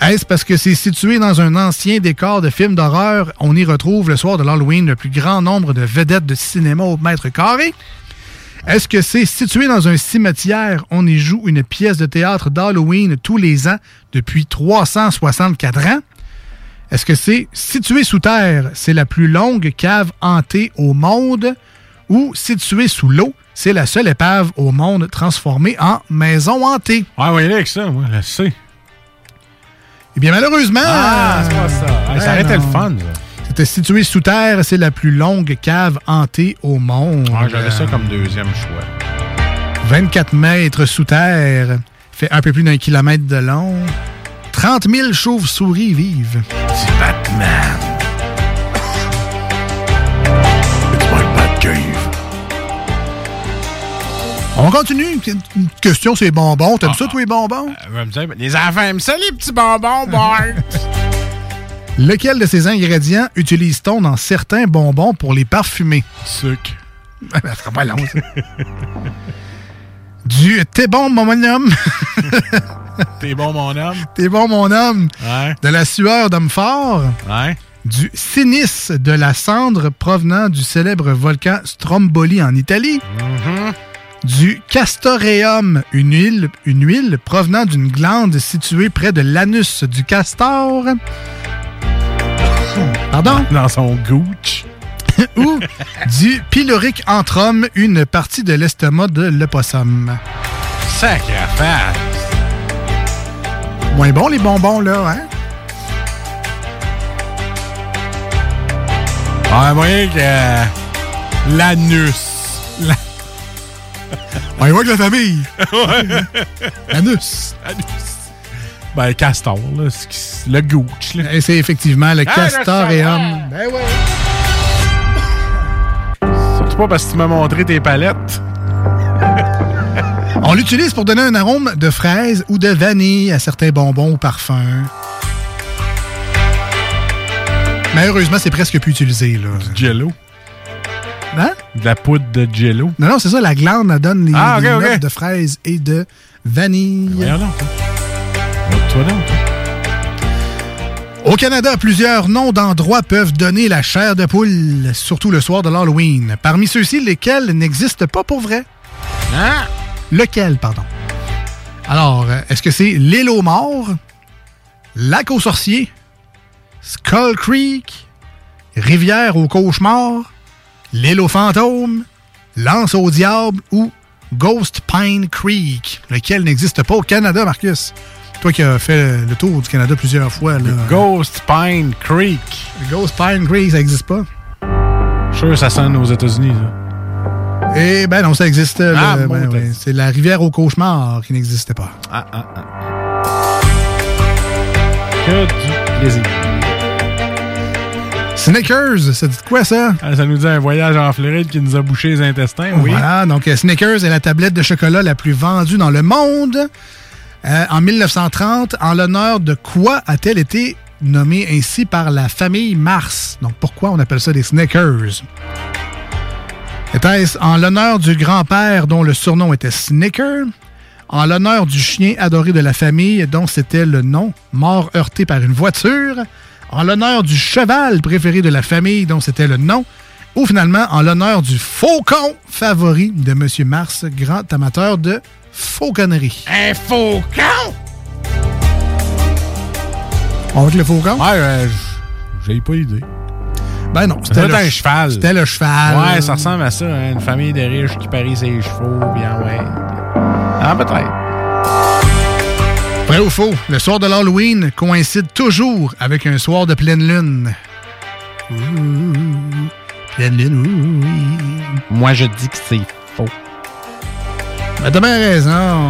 Est-ce parce que c'est situé dans un ancien décor de film d'horreur? On y retrouve le soir de l'Halloween le plus grand nombre de vedettes de cinéma au mètre carré? Est-ce que c'est situé dans un cimetière? On y joue une pièce de théâtre d'Halloween tous les ans depuis 364 ans? Est-ce que c'est situé sous terre? C'est la plus longue cave hantée au monde? Ou situé sous l'eau? C'est la seule épave au monde transformée en maison hantée? Ah, oui, avec ça, moi, je le sais. Eh bien, malheureusement... Ah, c'est pas ça. Hey, ça été le fun, ça. C'était situé sous terre, c'est la plus longue cave hantée au monde. Ah, j'avais ça comme deuxième choix. 24 mètres sous terre, fait un peu plus d'un kilomètre de long. 30 000 chauves-souris vivent. C'est Batman. It's my Batcave. On continue. Une question, c'est bonbons. T'aimes ça, toi, les bonbons? Dire, les enfants aiment ça, les petits bonbons, Bart. Lequel de ces ingrédients utilise-t-on dans certains bonbons pour les parfumer? Sucre. Ça sera pas long, ça. Du T'es bon, mon homme. T'es bon, mon homme. T'es bon, mon homme. Ouais. De la sueur d'homme fort. Ouais. Du sinis de la cendre provenant du célèbre volcan Stromboli en Italie. Du castoreum, une huile, une huile provenant d'une glande située près de l'anus du castor. Pardon? Dans son gooch. Ou du pylorique antrum, une partie de l'estomac de l'opossum. Sacré affaire. Moins bon les bonbons, là, hein? Ah, moyen que. euh, L'anus. La- On y voit que la famille. ouais. Anus. Ben, castor, là. Le gooch, là. Et c'est effectivement le Ah, castoreum. le Ben ouais. Surtout pas parce que tu m'as montré tes palettes. On l'utilise pour donner un arôme de fraise ou de vanille à certains bonbons ou parfums. Malheureusement, c'est presque plus utilisé, là. Jello. Hein? De la poudre de jello. Non, non, c'est ça, la glande, elle donne les, Ah, les notes de fraise et de vanille. Voyons donc. Toi donc. Au Canada, plusieurs noms d'endroits peuvent donner la chair de poule, surtout le soir de l'Halloween. Parmi ceux-ci, lesquels n'existent pas pour vrai? Hein? Lequel, pardon? Alors, est-ce que c'est l'île aux morts, lac aux sorciers, Skull Creek, rivière aux cauchemars, l'île aux fantômes, lance au diable ou Ghost Pine Creek, lequel n'existe pas au Canada, Marcus? Toi qui as fait le tour du Canada plusieurs fois. Là. Ghost Pine Creek. Ghost Pine Creek, ça n'existe pas? Je suis sûr que ça sonne aux États-Unis, ça. Eh ben non, ça existe. Ah, Ben ouais, C'est la rivière aux cauchemars qui n'existait pas. Ah, ah, ah. Que du plaisir. Snickers, ça dit quoi ça? Ah, ça nous dit un voyage en Floride qui nous a bouché les intestins, oui. Voilà, donc euh, Snickers est la tablette de chocolat la plus vendue dans le monde. Euh, en 1930, en l'honneur de quoi a-t-elle été nommée ainsi par la famille Mars? Donc pourquoi on appelle ça des Snickers? Était-ce en l'honneur du grand-père dont le surnom était Snicker? En l'honneur du chien adoré de la famille dont c'était le nom, mort heurté par une voiture? En l'honneur du cheval préféré de la famille dont c'était le nom? Ou finalement en l'honneur du faucon favori de M. Mars, grand amateur de fauconnerie? Un faucon! On va avec le faucon? Ouais, euh, j'ai pas idée. Ben non, C'était le un ch- cheval. C'était le cheval. Ouais, ça ressemble à ça, hein, une famille de riches qui parie ses chevaux, bien ouais. Ah, peut-être. Vrai ou faux, le soir de l'Halloween coïncide toujours avec un soir de pleine lune. Ouh, pleine lune, ouh, oui. Moi, je dis que c'est faux. Ben, t'as bien raison.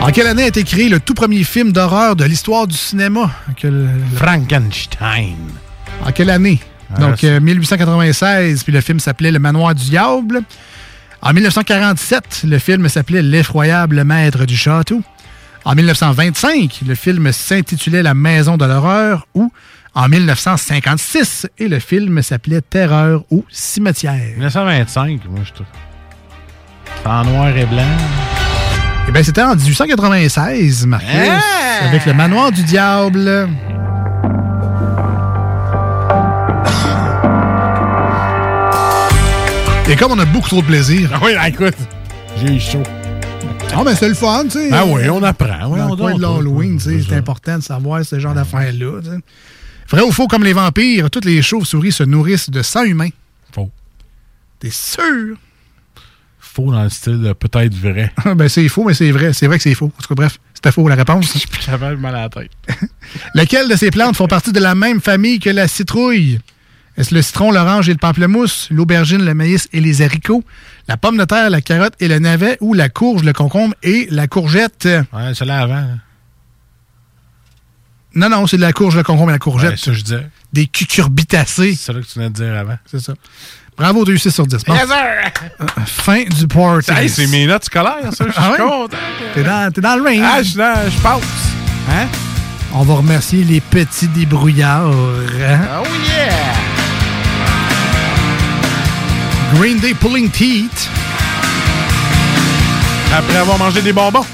En quelle année a été créé le tout premier film d'horreur de l'histoire du cinéma? Quel- Frankenstein. En quelle année? Ah, Donc, c'est- euh, 1896, puis le film s'appelait Le Manoir du Diable. En 1947, le film s'appelait L'effroyable maître du château. En 1925, le film s'intitulait La Maison de l'horreur. Ou en 1956, et le film s'appelait Terreur au cimetière. 1925, moi, je trouve. En noir et blanc. Eh bien, c'était en 1896, Marcus, Ah! avec Le Manoir du Diable. Et comme on a beaucoup trop de plaisir. Ah oui, écoute, j'ai eu chaud. Ah, ben c'est le fun, tu sais. Ah oui, on apprend. Ouais, Dans on le coin de l'Halloween, tu sais, c'est important de savoir ce genre d'affaires-là. Vrai ou faux, comme les vampires, toutes les chauves-souris se nourrissent de sang humain. Faux. T'es sûr? Faux dans le style peut-être vrai. Ah, ben c'est faux, mais c'est vrai. C'est vrai que c'est faux. En tout cas, bref, c'était faux la réponse. J'avais mal à la tête. Lesquelles de ces plantes font partie de la même famille que la citrouille? Est-ce le citron, l'orange et le pamplemousse, l'aubergine, le maïs et les haricots, la pomme de terre, la carotte et le navet, ou la courge, le concombre et la courgette? Ouais, c'est là avant. hein. Non, non, c'est de la courge, le concombre et la courgette. Ouais, ça, je disais. Des cucurbitacées. C'est ça que tu venais de dire avant. C'est ça. Bravo, tu as eu 6 sur 10. Bon. Yes, sir! Fin du party. Hey, c'est mes notes scolaires, ça. Je suis Ah ouais? content. T'es dans, t'es dans le range. Ah, je, je passe. Hein? On va remercier les petits débrouillards. hein? Oh yeah! Green Day Pulling Teeth. Après avoir mangé des bonbons.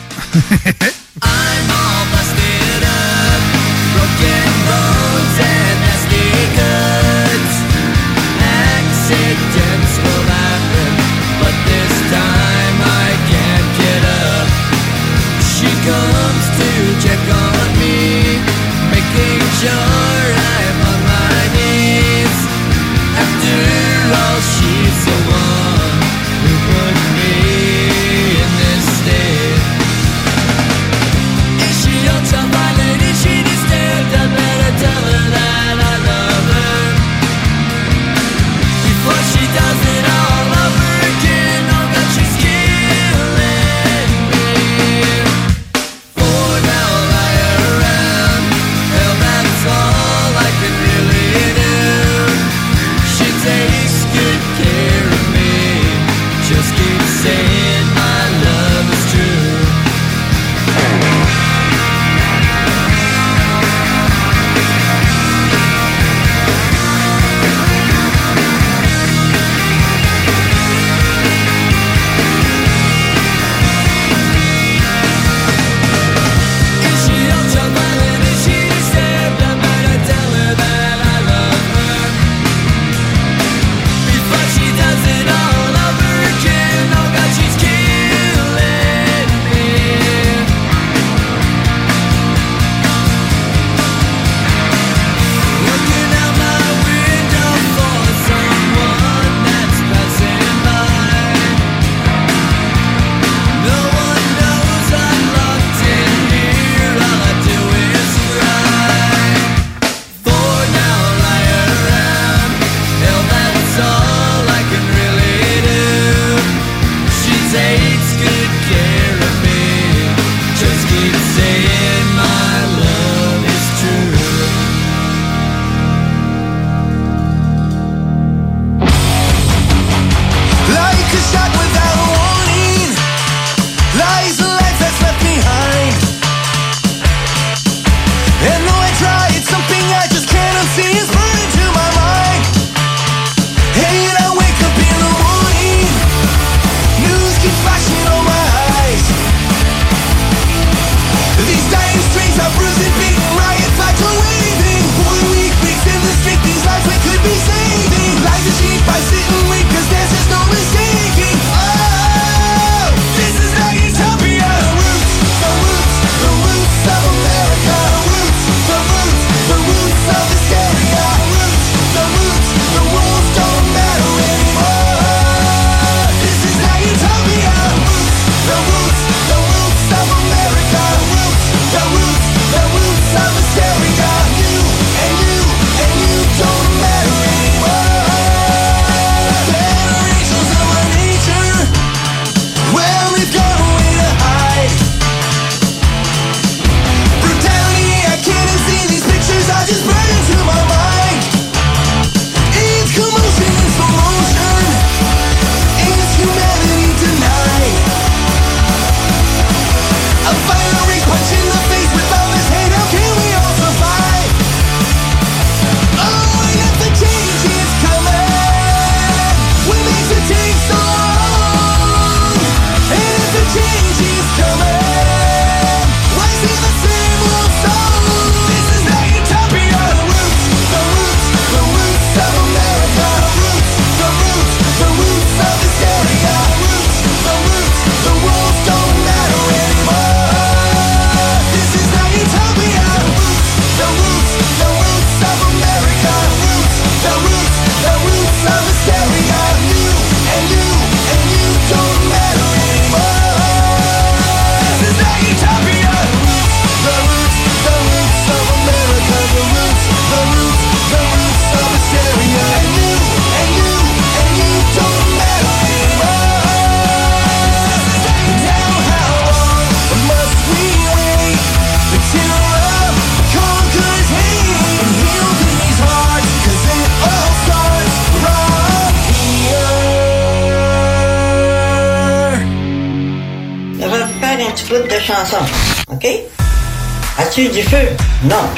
Accidents will happen, but this time I can't get up. She comes to check on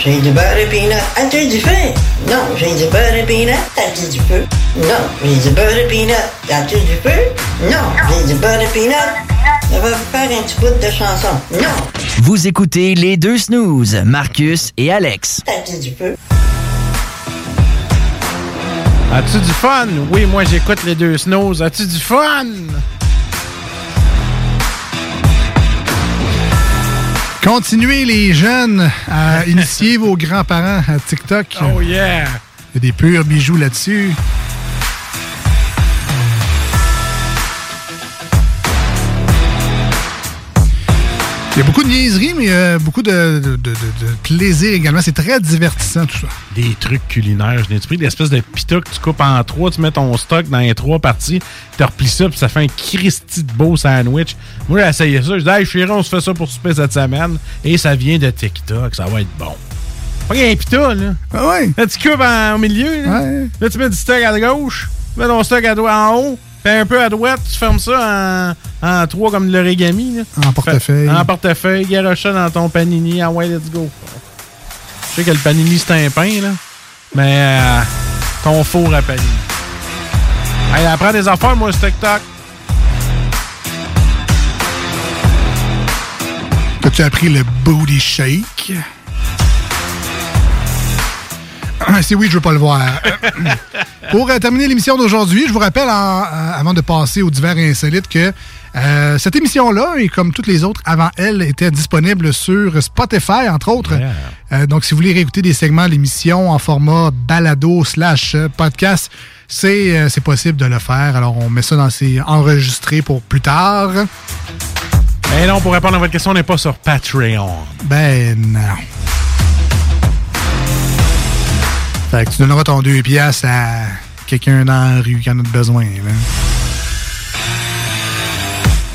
j'ai du beurre et peanut. As-tu du feu? Non, j'ai du beurre et peanut. As-tu du feu? Non, j'ai du beurre et peanut. As-tu du feu? Non, j'ai du beurre et peanut. Ça va vous faire un petit bout de chanson. Non, Vous écoutez les deux snooze, Marcus et Alex. as-tu du feu? As-tu du fun? Oui, moi j'écoute les deux snows. As-tu du fun? Continuez les jeunes à initier vos grands-parents à TikTok. Oh yeah! Il y a des purs bijoux là-dessus. Il y a beaucoup de niaiseries, mais il y a beaucoup de, de- de- plaisir également. C'est très divertissant tout ça. Des trucs culinaires. Je n'ai pris l'espèce de pita que tu coupes en trois, tu mets ton stock dans les trois parties, tu replies ça, puis ça fait un Christy de beau sandwich. Moi, j'ai essayé ça. Je dis, hey, chérie, on se fait ça pour souper cette semaine. Et ça vient de TikTok. Ça va être bon. Pas un pita, là. Ah ouais? Là, tu coupes en, au milieu. Là. Là, tu mets du stock à gauche, tu mets ton stock à droite en haut, puis un peu à droite, tu fermes ça en, en trois comme de l'origami. là. En portefeuille. En portefeuille, garoche ça dans ton panini. Ah ouais, let's go. Je sais que le panini, c'est un pain, là. Mais euh, ton four à panini. Hey, apprends des affaires, moi, ce TikTok. As-tu appris le booty shake? Si oui, je veux pas le voir. Pour euh, terminer l'émission d'aujourd'hui, je vous rappelle, en- euh, avant de passer aux divers et insolites, que euh, cette émission-là, et comme toutes les autres avant elle, était disponible sur Spotify, entre autres. Euh, donc, si vous voulez réécouter des segments de l'émission en format balado slash euh, podcast, c'est euh, c'est possible de le faire. Alors, on met ça dans ces enregistrés pour plus tard. Mais non, pour répondre à votre question, on n'est pas sur Patreon. Ben non. Fait que tu donneras ton 2 piastres à quelqu'un dans la rue qui en a besoin. là.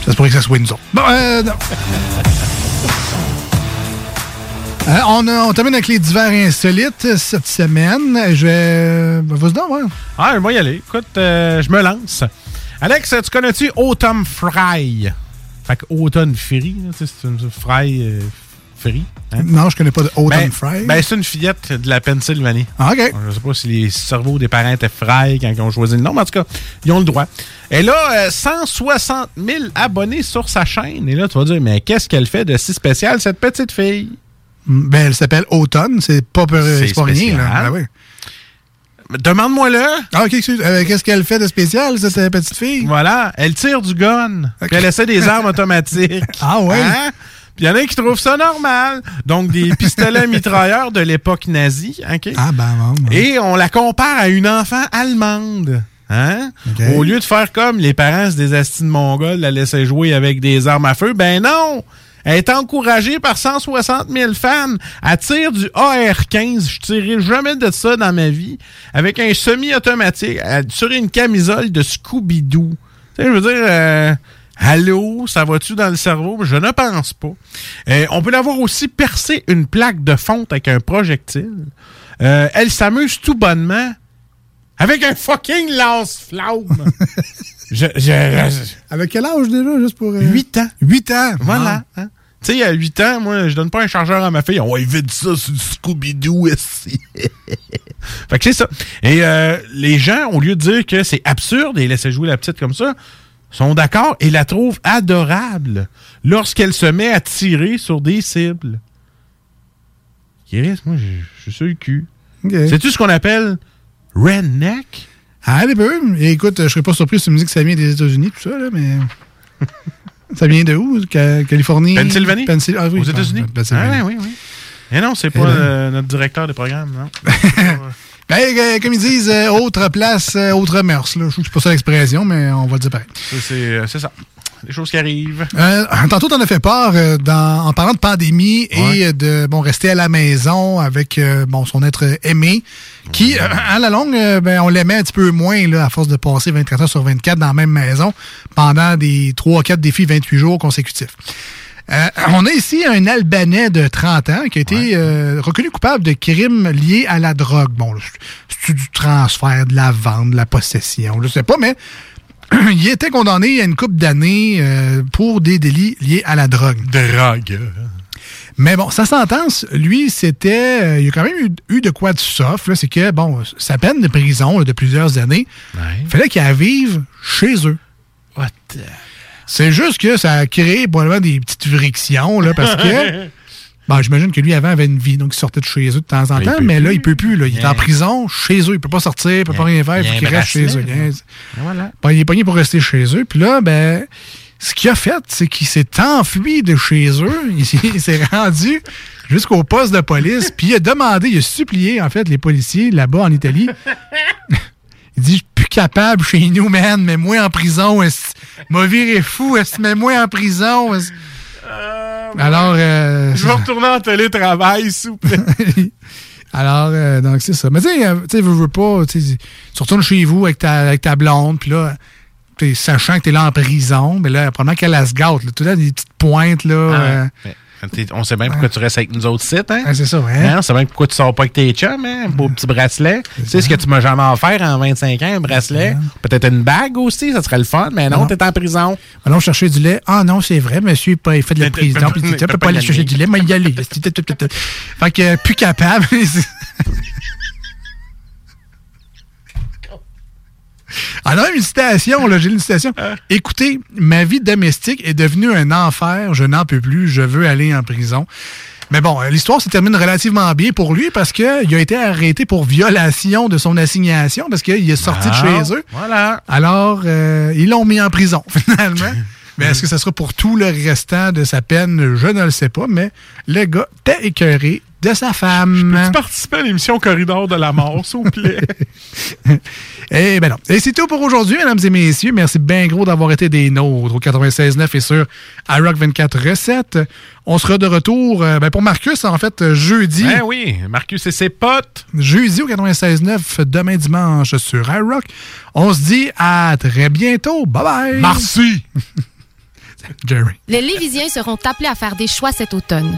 Ça se pourrait que ça soit nous autres. Bon, euh, non. Euh, on, termine avec les divers insolites cette semaine. Je vais. ben, Vas-y. Ah, je vais y aller. Écoute, euh, je me lance. Alex, tu connais-tu Autumn Fry? Fait que Autumn Fry, c'est une fry euh, fry. hein? Non, je connais pas de Autumn Ben, Fry. Ben, c'est une fillette de la Pennsylvanie. Ah, OK. Je sais pas si les cerveaux des parents étaient fry quand ils ont choisi le nom, mais en tout cas, ils ont le droit. Elle a euh, 160 000 abonnés sur sa chaîne. Et là, tu vas dire, mais qu'est-ce qu'elle fait de si spécial, cette petite fille? Ben, elle s'appelle Automne. C'est pas, pas rien, là. Ben oui. Demande-moi-le. Ah, OK, excuse. Euh, Qu'est-ce qu'elle fait de spécial, cette euh, petite fille? Voilà, elle tire du gun. Elle essaie des armes automatiques. Ah ouais? Hein? Il y en a qui trouvent ça normal. Donc, des pistolets mitrailleurs de l'époque nazie. OK? Ah, ben, bon. bon. Et on la compare à une enfant allemande. Hein? Au lieu de faire comme les parents des astines mongols, la laisser jouer avec des armes à feu, ben non! Elle est encouragée par 160 000 fans. Elle tire du AR-15. Je tirerai jamais de ça dans ma vie. Avec un semi-automatique. Elle sur une camisole de Scooby-Doo. Tu sais, je veux dire... euh, Allô, ça va-tu dans le cerveau? Je ne pense pas. Euh, on peut l'avoir aussi percé une plaque de fonte avec un projectile. Euh, elle s'amuse tout bonnement avec un fucking lance-flamme. je, je- je- Avec quel âge déjà, juste pour. 8 ans. 8 ans. Voilà. hein. Tu sais, à 8 ans, moi, je donne pas un chargeur à ma fille. On va vite ça sur du Scooby-Doo ici. fait que c'est ça. Et euh, les gens, au lieu de dire que c'est absurde et laisser jouer la petite comme ça, sont d'accord et la trouvent adorable lorsqu'elle se met à tirer sur des cibles. Chris, moi, je suis sur le cul. OK. C'est-tu ce qu'on appelle redneck? Ah, un peu. Et écoute, je serais pas surpris si tu me dis que ça vient des États-Unis, tout ça, là, mais. ça vient de où? Ca- Californie? Pennsylvanie? Pensyl- ah, oui, Aux États-Unis? ah, oui, oui. Et non, c'est pas Et là- euh, notre directeur de programme, non? Ben, comme ils disent, euh, autre place, euh, autre mœurs. Là. Je trouve que c'est pas ça l'expression, mais on va le dire pareil. C'est ça. Des choses qui arrivent. Euh, tantôt, t'en as fait part euh, dans, en parlant de pandémie Ouais. et de bon rester à la maison avec euh, bon son être aimé, qui, à la longue, ben, on l'aimait un petit peu moins là, à force de passer 24 heures sur 24 dans la même maison pendant des 3-4 défis 28 jours consécutifs. Euh, on a ici un Albanais de 30 ans qui a été euh, reconnu coupable de crimes liés à la drogue. Bon, c'est du transfert, de la vente, de la possession, je sais pas, mais il était condamné à une couple d'années euh, pour des délits liés à la drogue. Drogue. Mais bon, sa sentence, lui, c'était. euh, il a quand même eu, eu de quoi de soft. C'est que, bon, sa peine de prison là, de plusieurs années, il fallait qu'il vive chez eux. What C'est juste que ça a créé probablement des petites frictions, là, parce que. Bon, j'imagine que lui, avant, avait une vie, donc il sortait de chez eux de temps en Mais il temps, mais là, il peut plus. Là. Il est en prison, chez eux. Il peut pas sortir, il peut pas rien faire, il faut qu'il reste chez eux. Yes. Voilà. Bon, il est pogné pour rester chez eux. Puis là, ben, ce qu'il a fait, c'est qu'il s'est enfui de chez eux. Il, s'est- il s'est rendu jusqu'au poste de police. Puis il a demandé, il a supplié, en fait, les policiers là-bas en Italie. il dit, je suis plus capable chez nous, man. Mets-moi en prison. M'a viré fou. esti. Mets-moi en prison. esti. Alors, euh, Je vais retourner en télétravail, s'il vous plaît. alors, euh, donc, c'est ça. Mais tu sais, euh, veux, veux pas, tu retournes chez vous avec ta, avec ta blonde, puis là, sachant que t'es là en prison, mais là, probablement qu'elle elle se gâte, là, tout là, des petites pointes, là. euh, Mais, t'es- on sait bien pourquoi tu restes avec nous autres sites, hein? c'est ça, ouais. Hein, On sait bien pourquoi tu sors pas avec tes chums, hein? Beau petit bracelet. Tu sais ce que tu m'as jamais offert en 25 ans, un bracelet? Peut-être une bague aussi, ça serait le fun, mais non, t'es en prison. Allons chercher du lait. Ah non, c'est vrai, monsieur, il pas- il fait de la prison, tu peux pas aller chercher du lait, mais y aller. Fait que, euh, plus capable. Alors, une citation, là, j'ai une citation. Écoutez, ma vie domestique est devenue un enfer, je n'en peux plus, je veux aller en prison. Mais bon, l'histoire se termine relativement bien pour lui parce qu'il a été arrêté pour violation de son assignation parce qu'il est sorti Ah, de chez eux. Voilà. Alors, euh, ils l'ont mis en prison, finalement. mais est-ce que ça sera pour tout le restant de sa peine? Je ne le sais pas, mais le gars était écœuré de sa femme. Tu participes à l'émission Corridor de la mort, s'il vous plaît? Eh ben non. Et c'est tout pour aujourd'hui, mesdames et messieurs. Merci bien gros d'avoir été des nôtres au 96.9 et sur iRock 24 Recettes. On sera de retour euh, ben, pour Marcus, en fait, jeudi. Ben oui, Marcus et ses potes. Jeudi au 96.9, demain dimanche sur iRock. On se dit à très bientôt. Bye bye. Merci. Jerry. Les Lévisiens seront appelés à faire des choix cet automne.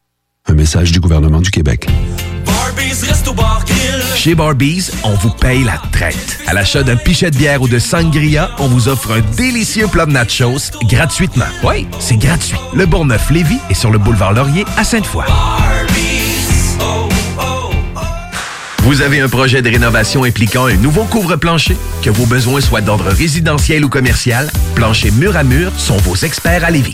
Un message du gouvernement du Québec. Chez Barbies, on vous paye la traite. À l'achat d'un pichet de bière ou de sangria, on vous offre un délicieux plat de nachos gratuitement. Oui, c'est gratuit. Le Bourgneuf-Lévis est sur le boulevard Laurier à Sainte-Foy. Vous avez un projet de rénovation impliquant un nouveau couvre-plancher? Que vos besoins soient d'ordre résidentiel ou commercial, Plancher Mur à Mur sont vos experts à Lévis.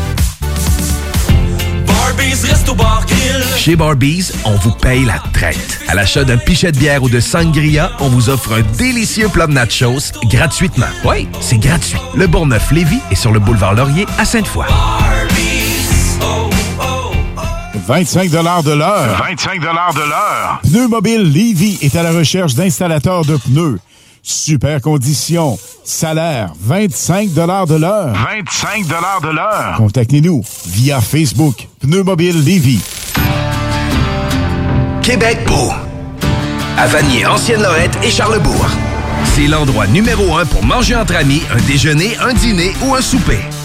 Chez Barbies, on vous paye la traite. À l'achat d'un pichet de bière ou de sangria, on vous offre un délicieux plat de nachos gratuitement. Oui, c'est gratuit. Le Bourgneuf-Lévis est sur le boulevard Laurier à Sainte-Foy. 25 de l'heure. 25 de l'heure. Pneu Mobile Levy est à la recherche d'installateurs de pneus. Super conditions. Salaire 25 de l'heure. 25 de l'heure. Contactez-nous via Facebook. Pneu Mobile Levy. Québec beau. À Vanier, Ancienne-Lorette et Charlebourg. C'est l'endroit numéro un pour manger entre amis, un déjeuner, un dîner ou un souper.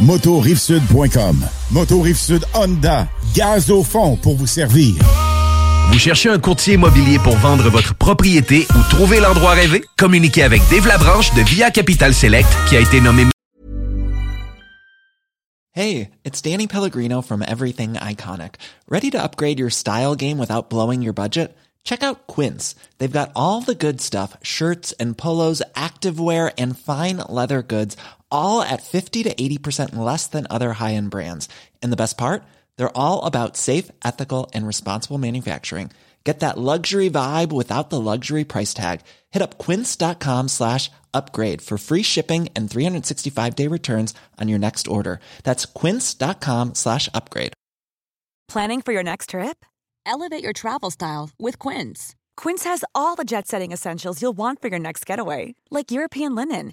motorivesud.com. Moto Rive-Sud Honda, gaz au fond pour vous servir. Vous cherchez un courtier immobilier pour vendre votre propriété ou trouver l'endroit rêvé? Communiquez avec Dave Labranche de Via Capital Select qui a été nommé Hey, it's Danny Pellegrino from Everything Iconic. Ready to upgrade your style game without blowing your budget? Check out Quince. They've got all the good stuff shirts and polos, activewear, and fine leather goods, all at 50 to 80% less than other high end brands. And the best part? They're all about safe, ethical, and responsible manufacturing. Get that luxury vibe without the luxury price tag. Hit up quince.com slash upgrade for free shipping and 365 day returns on your next order. That's quince.com slash upgrade. Planning for your next trip? Elevate your travel style with Quince. Quince has all the jet setting essentials you'll want for your next getaway, like European linen,